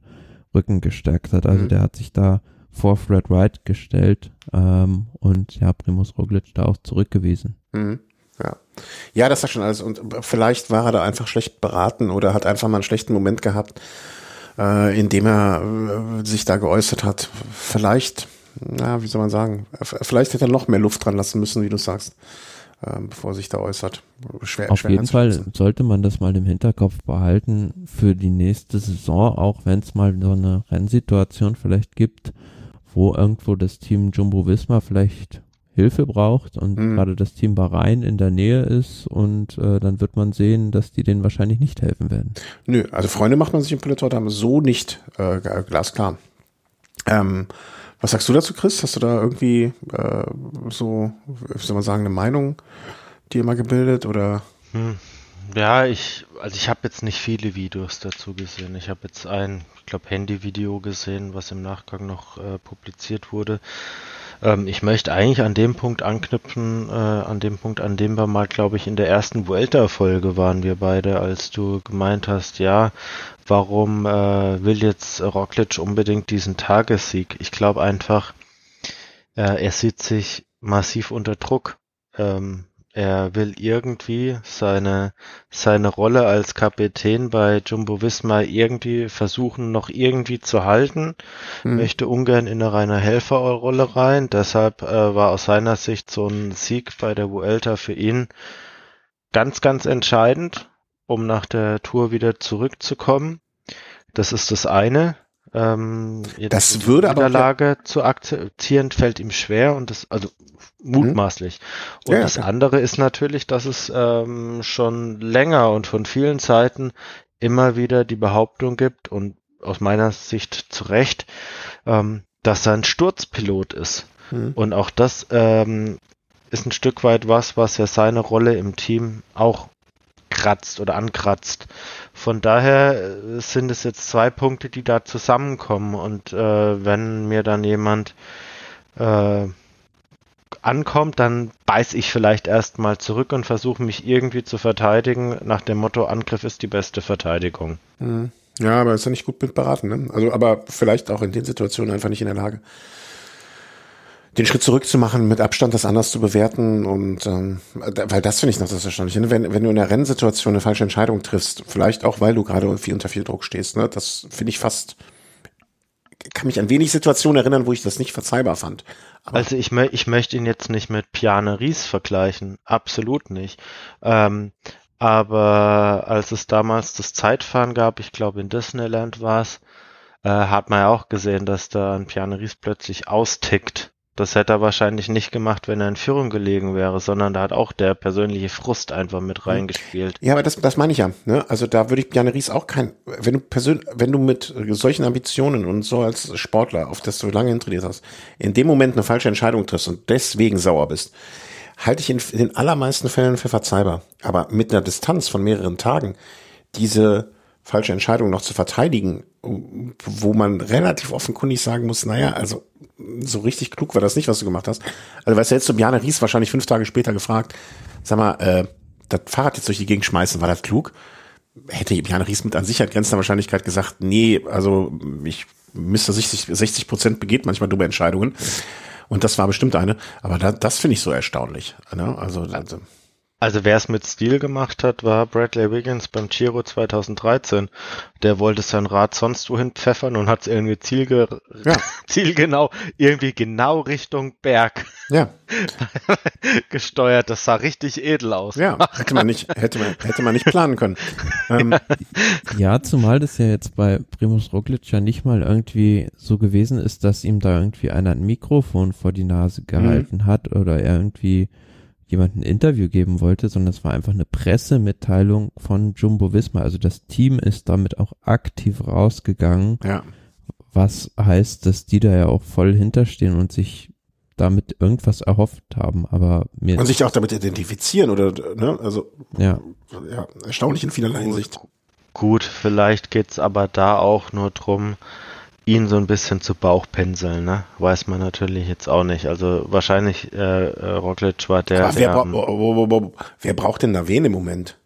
Rücken gestärkt hat. Also mhm. der hat sich da vor Fred Wright gestellt ähm, und ja, Primus Roglic da auch zurückgewiesen. Mhm. Ja. ja, das war schon alles. Und vielleicht war er da einfach schlecht beraten oder hat einfach mal einen schlechten Moment gehabt, äh, in dem er äh, sich da geäußert hat. Vielleicht, na, wie soll man sagen, vielleicht hätte er noch mehr Luft dran lassen müssen, wie du sagst ähm, bevor er sich da äußert. Schwer, Auf schwer jeden Fall sollte man das mal im Hinterkopf behalten für die nächste Saison, auch wenn es mal so eine Rennsituation vielleicht gibt, wo irgendwo das Team Jumbo Visma vielleicht Hilfe braucht und mhm. gerade das Team Bahrain in der Nähe ist und äh, dann wird man sehen, dass die denen wahrscheinlich nicht helfen werden. Nö, also Freunde macht man sich im Peloton so nicht äh, glasklar. Ähm, was sagst du dazu, Chris? Hast du da irgendwie äh, so, wie soll man sagen, eine Meinung dir mal gebildet oder? Hm. Ja, ich, also ich habe jetzt nicht viele Videos dazu gesehen. Ich habe jetzt ein, ich glaube, Handyvideo gesehen, was im Nachgang noch äh, publiziert wurde. Ähm, ich möchte eigentlich an dem Punkt anknüpfen, äh, an dem Punkt, an dem wir mal, glaube ich, in der ersten Vuelta-Folge waren wir beide, als du gemeint hast, ja, warum äh, will jetzt Roglic unbedingt diesen Tagessieg? Ich glaube einfach, äh, er sieht sich massiv unter Druck. Ähm, er will irgendwie seine, seine Rolle als Kapitän bei Jumbo Visma irgendwie versuchen, noch irgendwie zu halten. Mhm. Möchte ungern in eine reine Helferrolle rein. Deshalb äh, war aus seiner Sicht so ein Sieg bei der Vuelta für ihn ganz, ganz entscheidend, um nach der Tour wieder zurückzukommen. Das ist das eine. Ähm, das würde aber Niederlage zu akzeptieren fällt ihm schwer und das also mutmaßlich. Mhm. Und ja, das ja. andere ist natürlich, dass es ähm, schon länger und von vielen Seiten immer wieder die Behauptung gibt und aus meiner Sicht zu Recht, ähm, dass er ein Sturzpilot ist. Mhm. Und auch das ähm, ist ein Stück weit was, was ja seine Rolle im Team auch kratzt oder ankratzt. Von daher äh, sind es jetzt zwei Punkte, die da zusammenkommen. Und äh, wenn mir dann jemand äh, ankommt, dann beiß ich vielleicht erstmal zurück und versuche mich irgendwie zu verteidigen, nach dem Motto, Angriff ist die beste Verteidigung. Mhm. Ja, aber ist ja nicht gut mit beraten, ne? Also, aber vielleicht auch in den Situationen einfach nicht in der Lage den Schritt zurück zu machen, mit Abstand das anders zu bewerten und ähm, weil das finde ich noch das Erstaunliche. Ne? Wenn, wenn du in einer Rennsituation eine falsche Entscheidung triffst, vielleicht auch, weil du gerade viel unter viel Druck stehst, ne? das finde ich fast, kann mich an wenig Situationen erinnern, wo ich das nicht verzeihbar fand. Aber also ich, mö ich möchte ihn jetzt nicht mit Piane Ries vergleichen, absolut nicht. Ähm, aber als es damals das Zeitfahren gab, ich glaube in Disneyland war es, äh, hat man ja auch gesehen, dass da ein Piane Ries plötzlich austickt das hätte er wahrscheinlich nicht gemacht, wenn er in Führung gelegen wäre, sondern da hat auch der persönliche Frust einfach mit hm. reingespielt. Ja, aber das, das meine ich ja. Ne? Also da würde ich Bjarne Ries auch kein, wenn du persönlich, wenn du mit solchen Ambitionen und so als Sportler, auf das du lange hintrainiert hast, in dem Moment eine falsche Entscheidung triffst und deswegen sauer bist, halte ich in den allermeisten Fällen für verzeihbar. Aber mit einer Distanz von mehreren Tagen diese falsche Entscheidung noch zu verteidigen, wo man relativ offenkundig sagen muss, naja, also so richtig klug war das nicht, was du gemacht hast. Also weißt du, jetzt du Bjane Ries wahrscheinlich fünf Tage später gefragt, sag mal, äh, das Fahrrad jetzt durch die Gegend schmeißen, war das klug? Hätte Bjane Ries mit an Sicherheit grenzender Wahrscheinlichkeit gesagt, nee, also ich müsste 60, 60 Prozent begeht manchmal dumme Entscheidungen. Und das war bestimmt eine. Aber da, das finde ich so erstaunlich. Ne? Also, also Also wer es mit Stil gemacht hat, war Bradley Wiggins beim Giro 2013. Der wollte sein Rad sonst wohin pfeffern und hat es irgendwie zielge ja. zielgenau, irgendwie genau Richtung Berg ja. gesteuert. Das sah richtig edel aus. Ja, hätte man nicht, hätte man, hätte man nicht planen können. Ähm. Ja, zumal das ja jetzt bei Primus Roglic ja nicht mal irgendwie so gewesen ist, dass ihm da irgendwie einer ein Mikrofon vor die Nase gehalten mhm. hat oder er irgendwie jemand ein Interview geben wollte, sondern es war einfach eine Pressemitteilung von Jumbo Visma. Also das Team ist damit auch aktiv rausgegangen. Ja. Was heißt, dass die da ja auch voll hinterstehen und sich damit irgendwas erhofft haben, aber mir. Und sich auch damit identifizieren oder, ne, also. Ja. Ja, erstaunlich in vielerlei Hinsicht. Gut, vielleicht geht's aber da auch nur drum, ihn so ein bisschen zu Bauchpinseln, ne? Weiß man natürlich jetzt auch nicht. Also wahrscheinlich äh, äh, Roglic war der. Aber wer, der, bra oh, oh, oh, wer braucht denn da wen im Moment?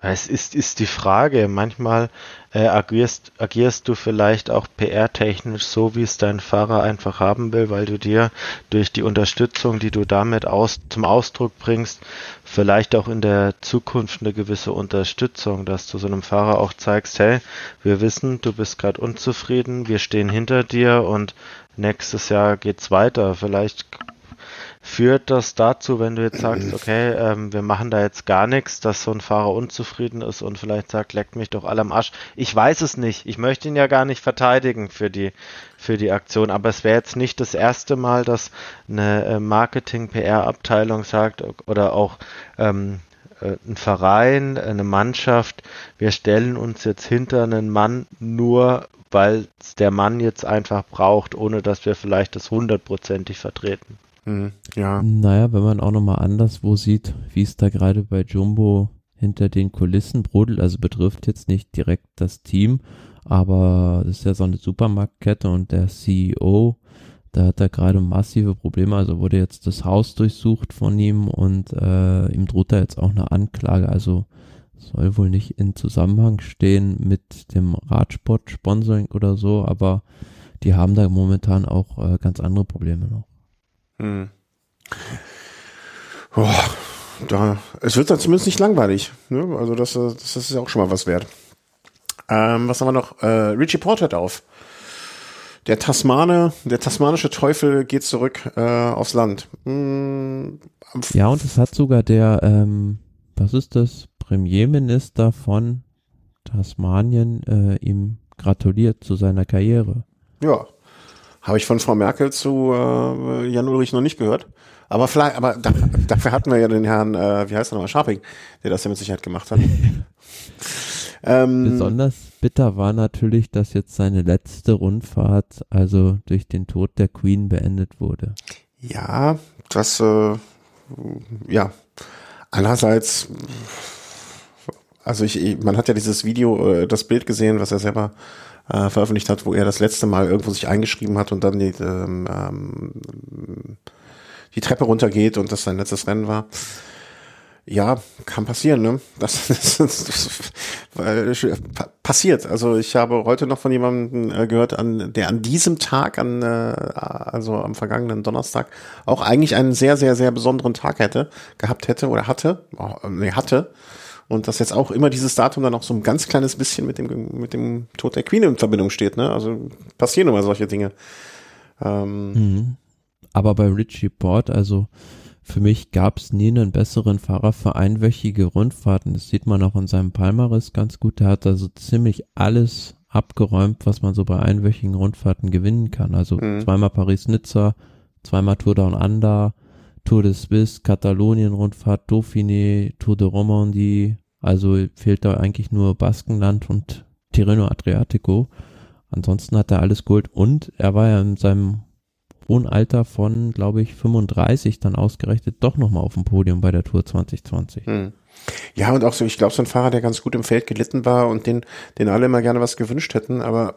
Es ist, ist die Frage. Manchmal äh, agierst, agierst du vielleicht auch PR-technisch so, wie es dein Fahrer einfach haben will, weil du dir durch die Unterstützung, die du damit aus, zum Ausdruck bringst, vielleicht auch in der Zukunft eine gewisse Unterstützung, dass du so einem Fahrer auch zeigst, hey, wir wissen, du bist gerade unzufrieden, wir stehen hinter dir und nächstes Jahr geht's weiter. Vielleicht Führt das dazu, wenn du jetzt sagst, okay, ähm, wir machen da jetzt gar nichts, dass so ein Fahrer unzufrieden ist und vielleicht sagt, leckt mich doch alle am Arsch. Ich weiß es nicht. Ich möchte ihn ja gar nicht verteidigen für die, für die Aktion. Aber es wäre jetzt nicht das erste Mal, dass eine äh, Marketing-PR-Abteilung sagt oder auch ähm, äh, ein Verein, eine Mannschaft, wir stellen uns jetzt hinter einen Mann nur, weil der Mann jetzt einfach braucht, ohne dass wir vielleicht das hundertprozentig vertreten. Mhm, ja. Naja, wenn man auch nochmal anderswo sieht, wie es da gerade bei Jumbo hinter den Kulissen brodelt, also betrifft jetzt nicht direkt das Team, aber es ist ja so eine Supermarktkette und der CEO, da hat er gerade massive Probleme, also wurde jetzt das Haus durchsucht von ihm und äh, ihm droht da jetzt auch eine Anklage, also soll wohl nicht in Zusammenhang stehen mit dem Radsport-Sponsoring oder so, aber die haben da momentan auch äh, ganz andere Probleme noch. Hm. Oh, da, es wird dann zumindest nicht langweilig. Ne? Also das, das ist ja auch schon mal was wert. Ähm, was haben wir noch? Äh, Richie Port hört auf. Der Tasmane, der tasmanische Teufel geht zurück äh, aufs Land. Hm, ja, und es hat sogar der, ähm, was ist das, Premierminister von Tasmanien äh, ihm gratuliert zu seiner Karriere. Ja, habe ich von Frau Merkel zu äh, Jan Ulrich noch nicht gehört. Aber vielleicht, aber da, dafür hatten wir ja den Herrn, äh, wie heißt er nochmal, Scharping, der das ja mit Sicherheit gemacht hat. ähm, Besonders bitter war natürlich, dass jetzt seine letzte Rundfahrt, also durch den Tod der Queen, beendet wurde. Ja, das, äh, ja. Andererseits, also ich, man hat ja dieses Video, äh, das Bild gesehen, was er selber äh, veröffentlicht hat, wo er das letzte Mal irgendwo sich eingeschrieben hat und dann die, ähm, ähm, die Treppe runtergeht und das sein letztes Rennen war. Ja, kann passieren, ne? Das, das, das, das passiert. Also ich habe heute noch von jemandem äh, gehört, an, der an diesem Tag, an, äh, also am vergangenen Donnerstag, auch eigentlich einen sehr, sehr, sehr besonderen Tag hätte, gehabt hätte oder hatte, oh, nee, hatte und dass jetzt auch immer dieses Datum dann auch so ein ganz kleines bisschen mit dem, mit dem Tod der Queen in Verbindung steht, ne? Also passieren immer solche Dinge. Ähm, mhm. Aber bei Richie Port, also für mich gab es nie einen besseren Fahrer für einwöchige Rundfahrten. Das sieht man auch in seinem Palmaris ganz gut. Der hat also ziemlich alles abgeräumt, was man so bei einwöchigen Rundfahrten gewinnen kann. Also mhm. zweimal Paris-Nizza, zweimal Tour Down Under, Tour de Suisse, Katalonien-Rundfahrt, Dauphiné, Tour de Romandie. Also fehlt da eigentlich nur Baskenland und Tirreno Adriatico. Ansonsten hat er alles geholt und er war ja in seinem hohen Alter von, glaube ich, 35 dann ausgerechnet doch nochmal auf dem Podium bei der Tour 2020. Hm. Ja, und auch so, ich glaube, so ein Fahrer, der ganz gut im Feld gelitten war und den, den alle immer gerne was gewünscht hätten, aber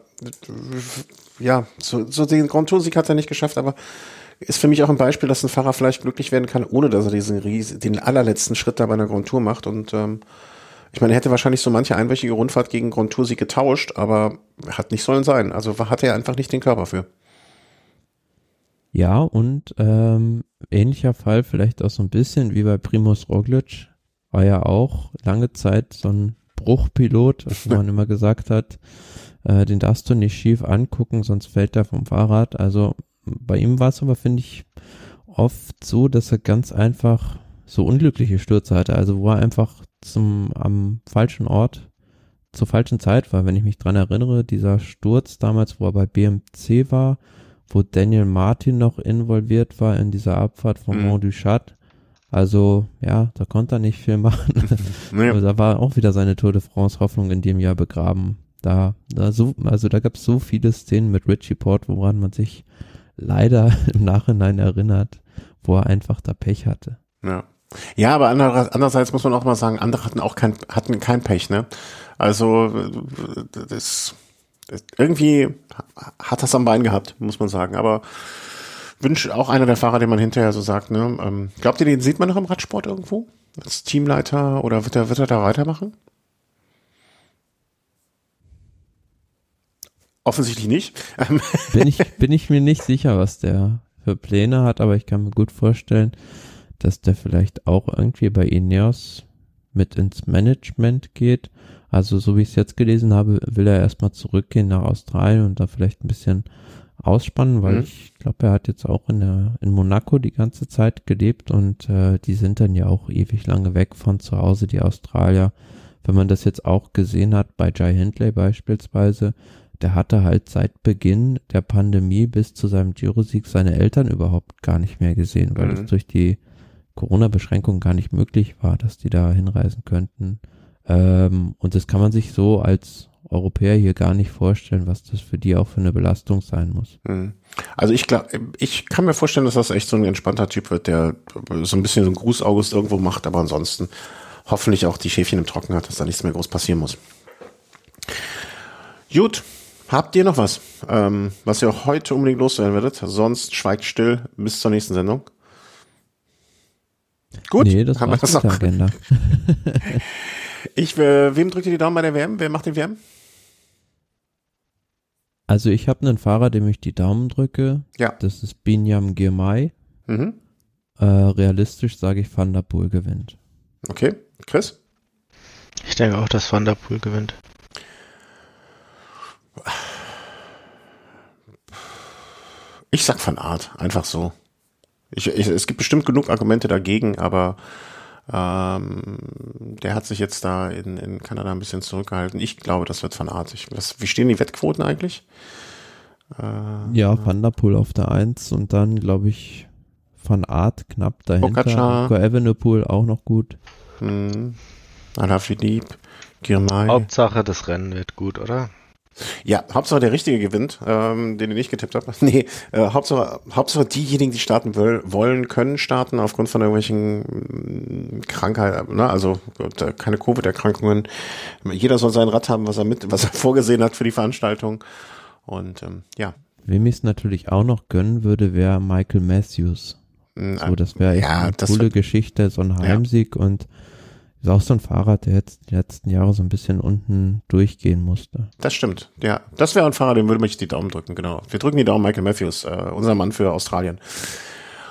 ja, so, so den Grand Tour-Sieg hat er nicht geschafft, aber ist für mich auch ein Beispiel, dass ein Fahrer vielleicht glücklich werden kann, ohne dass er diesen Ries den allerletzten Schritt da bei einer Grand Tour macht. Und ähm, ich meine, er hätte wahrscheinlich so manche einwöchige Rundfahrt gegen Grand Tour sie getauscht, aber hat nicht sollen sein. Also hat er einfach nicht den Körper für. Ja, und ähm, ähnlicher Fall vielleicht auch so ein bisschen wie bei Primus Roglic, war ja auch lange Zeit so ein Bruchpilot, was man immer gesagt hat, äh, den darfst du nicht schief angucken, sonst fällt er vom Fahrrad. Also bei ihm war es aber, finde ich, oft so, dass er ganz einfach so unglückliche Stürze hatte, also wo er einfach zum am falschen Ort zur falschen Zeit war. Wenn ich mich dran erinnere, dieser Sturz damals, wo er bei BMC war, wo Daniel Martin noch involviert war in dieser Abfahrt von mhm. Mont du Chat. Also, ja, da konnte er nicht viel machen. naja. Also, da war auch wieder seine Tour de France Hoffnung in dem Jahr begraben. Da, da so, also da gab es so viele Szenen mit Richie Port, woran man sich leider im Nachhinein erinnert, wo er einfach da Pech hatte. Ja. Ja, aber andererseits muss man auch mal sagen, andere hatten auch kein, hatten kein Pech, ne? Also, das, irgendwie hat das am Bein gehabt, muss man sagen. Aber wünsche auch einer der Fahrer, den man hinterher so sagt, ne? Ähm, glaubt ihr, den sieht man noch im Radsport irgendwo? Als Teamleiter oder wird er, wird er da weitermachen? Offensichtlich nicht. bin ich, bin ich mir nicht sicher, was der für Pläne hat, aber ich kann mir gut vorstellen, dass der vielleicht auch irgendwie bei Ineos mit ins Management geht. Also so wie ich es jetzt gelesen habe, will er erstmal zurückgehen nach Australien und da vielleicht ein bisschen ausspannen, weil mhm. ich glaube, er hat jetzt auch in der in Monaco die ganze Zeit gelebt und äh, die sind dann ja auch ewig lange weg von zu Hause, die Australier. Wenn man das jetzt auch gesehen hat bei Jai Hindley beispielsweise, der hatte halt seit Beginn der Pandemie bis zu seinem Giro-Sieg seine Eltern überhaupt gar nicht mehr gesehen, weil es mhm. durch die Corona-Beschränkungen gar nicht möglich war, dass die da hinreisen könnten. Ähm, und das kann man sich so als Europäer hier gar nicht vorstellen, was das für die auch für eine Belastung sein muss. Mhm. Also ich glaube, ich kann mir vorstellen, dass das echt so ein entspannter Typ wird, der so ein bisschen so ein Gruß August irgendwo macht, aber ansonsten hoffentlich auch die Schäfchen im Trocken hat, dass da nichts mehr groß passieren muss. Gut, Habt ihr noch was, ähm, was ihr heute unbedingt loswerden werdet? Sonst schweigt still bis zur nächsten Sendung. Gut, nee, das haben wir das noch. Agenda. ich, äh, wem drückt ihr die Daumen bei der WM? Wer macht den WM? Also ich habe einen Fahrer, dem ich die Daumen drücke. Ja. Das ist Binyam Girmay. Mhm. Äh, realistisch sage ich, Van der Poel gewinnt. Okay, Chris? Ich denke auch, dass Van der Poel gewinnt. Ich sag von Art, einfach so. Ich, ich, es gibt bestimmt genug Argumente dagegen, aber ähm, der hat sich jetzt da in, in Kanada ein bisschen zurückgehalten. Ich glaube, das wird von Art. Ich, was, wie stehen die Wettquoten eigentlich? Äh, ja, Van der Poel auf der 1 und dann, glaube ich, von Art knapp dahinter. Pogacar. Evenepoel auch noch gut. Hm. Alaphilippe, Girmay. Hauptsache, das Rennen wird gut, oder? Ja, Hauptsache der Richtige gewinnt, ähm, den ich nicht getippt habe. Nee, äh, Hauptsache, Hauptsache diejenigen, die starten will, wollen, können starten aufgrund von irgendwelchen mm, Krankheiten, ne? also keine Covid-Erkrankungen. Jeder soll sein Rad haben, was er mit, was er vorgesehen hat für die Veranstaltung. Und ähm, ja. Wem ich es natürlich auch noch gönnen würde, wäre Michael Matthews. Mm, so, das wäre echt ja, eine coole Geschichte, so ein Heimsieg ja. und ist auch so ein Fahrrad, der jetzt die letzten Jahre so ein bisschen unten durchgehen musste. Das stimmt, ja. Das wäre ein Fahrer, dem würde ich die Daumen drücken, genau. Wir drücken die Daumen Michael Matthews, äh, unser Mann für Australien.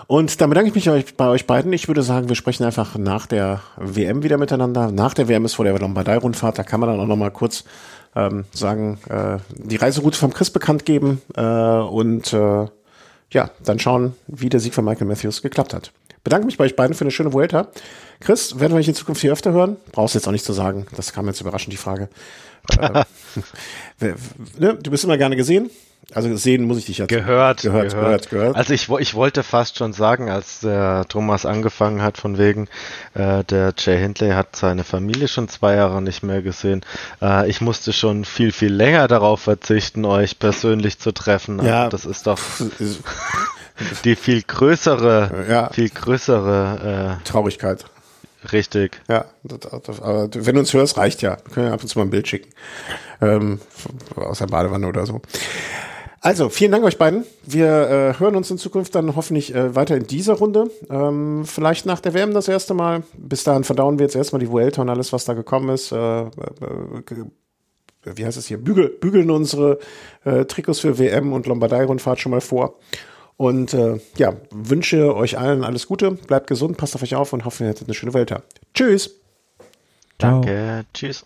Und dann bedanke ich mich bei euch beiden. Ich würde sagen, wir sprechen einfach nach der WM wieder miteinander. Nach der WM ist vor der Lombardei-Rundfahrt. Da kann man dann auch noch mal kurz ähm, sagen, äh, die Reiseroute vom Chris bekannt geben äh, und äh, ja, dann schauen, wie der Sieg von Michael Matthews geklappt hat. Bedanke mich bei euch beiden für eine schöne Vuelta. Chris, werden wir dich in Zukunft hier öfter hören? Brauchst du jetzt auch nicht zu sagen. Das kam jetzt überraschend, die Frage. äh, ne? Du bist immer gerne gesehen. Also sehen muss ich dich jetzt. Gehört, gehört, gehört, gehört. gehört. Also ich, ich wollte fast schon sagen, als der Thomas angefangen hat, von wegen, äh, der Jay Hindley hat seine Familie schon zwei Jahre nicht mehr gesehen. Äh, ich musste schon viel, viel länger darauf verzichten, euch persönlich zu treffen. Ja. Also das ist doch die viel größere, ja. viel größere äh, Traurigkeit. Richtig. Ja, aber wenn du uns hörst, reicht ja. Wir können ja ab und zu mal ein Bild schicken. Ähm, aus der Badewanne oder so. Also, vielen Dank euch beiden. Wir äh, hören uns in Zukunft dann hoffentlich äh, weiter in dieser Runde. Ähm, vielleicht nach der WM das erste Mal. Bis dahin verdauen wir jetzt erstmal die Vuelta und alles, was da gekommen ist. Äh, äh, wie heißt es hier? Bügel, bügeln unsere äh, Trikots für WM und Lombardei-Rundfahrt schon mal vor. Und äh, ja, wünsche euch allen alles Gute, bleibt gesund, passt auf euch auf und hoffe, ihr hattet eine schöne Welt. Tschüss. Danke. Ciao. Tschüss.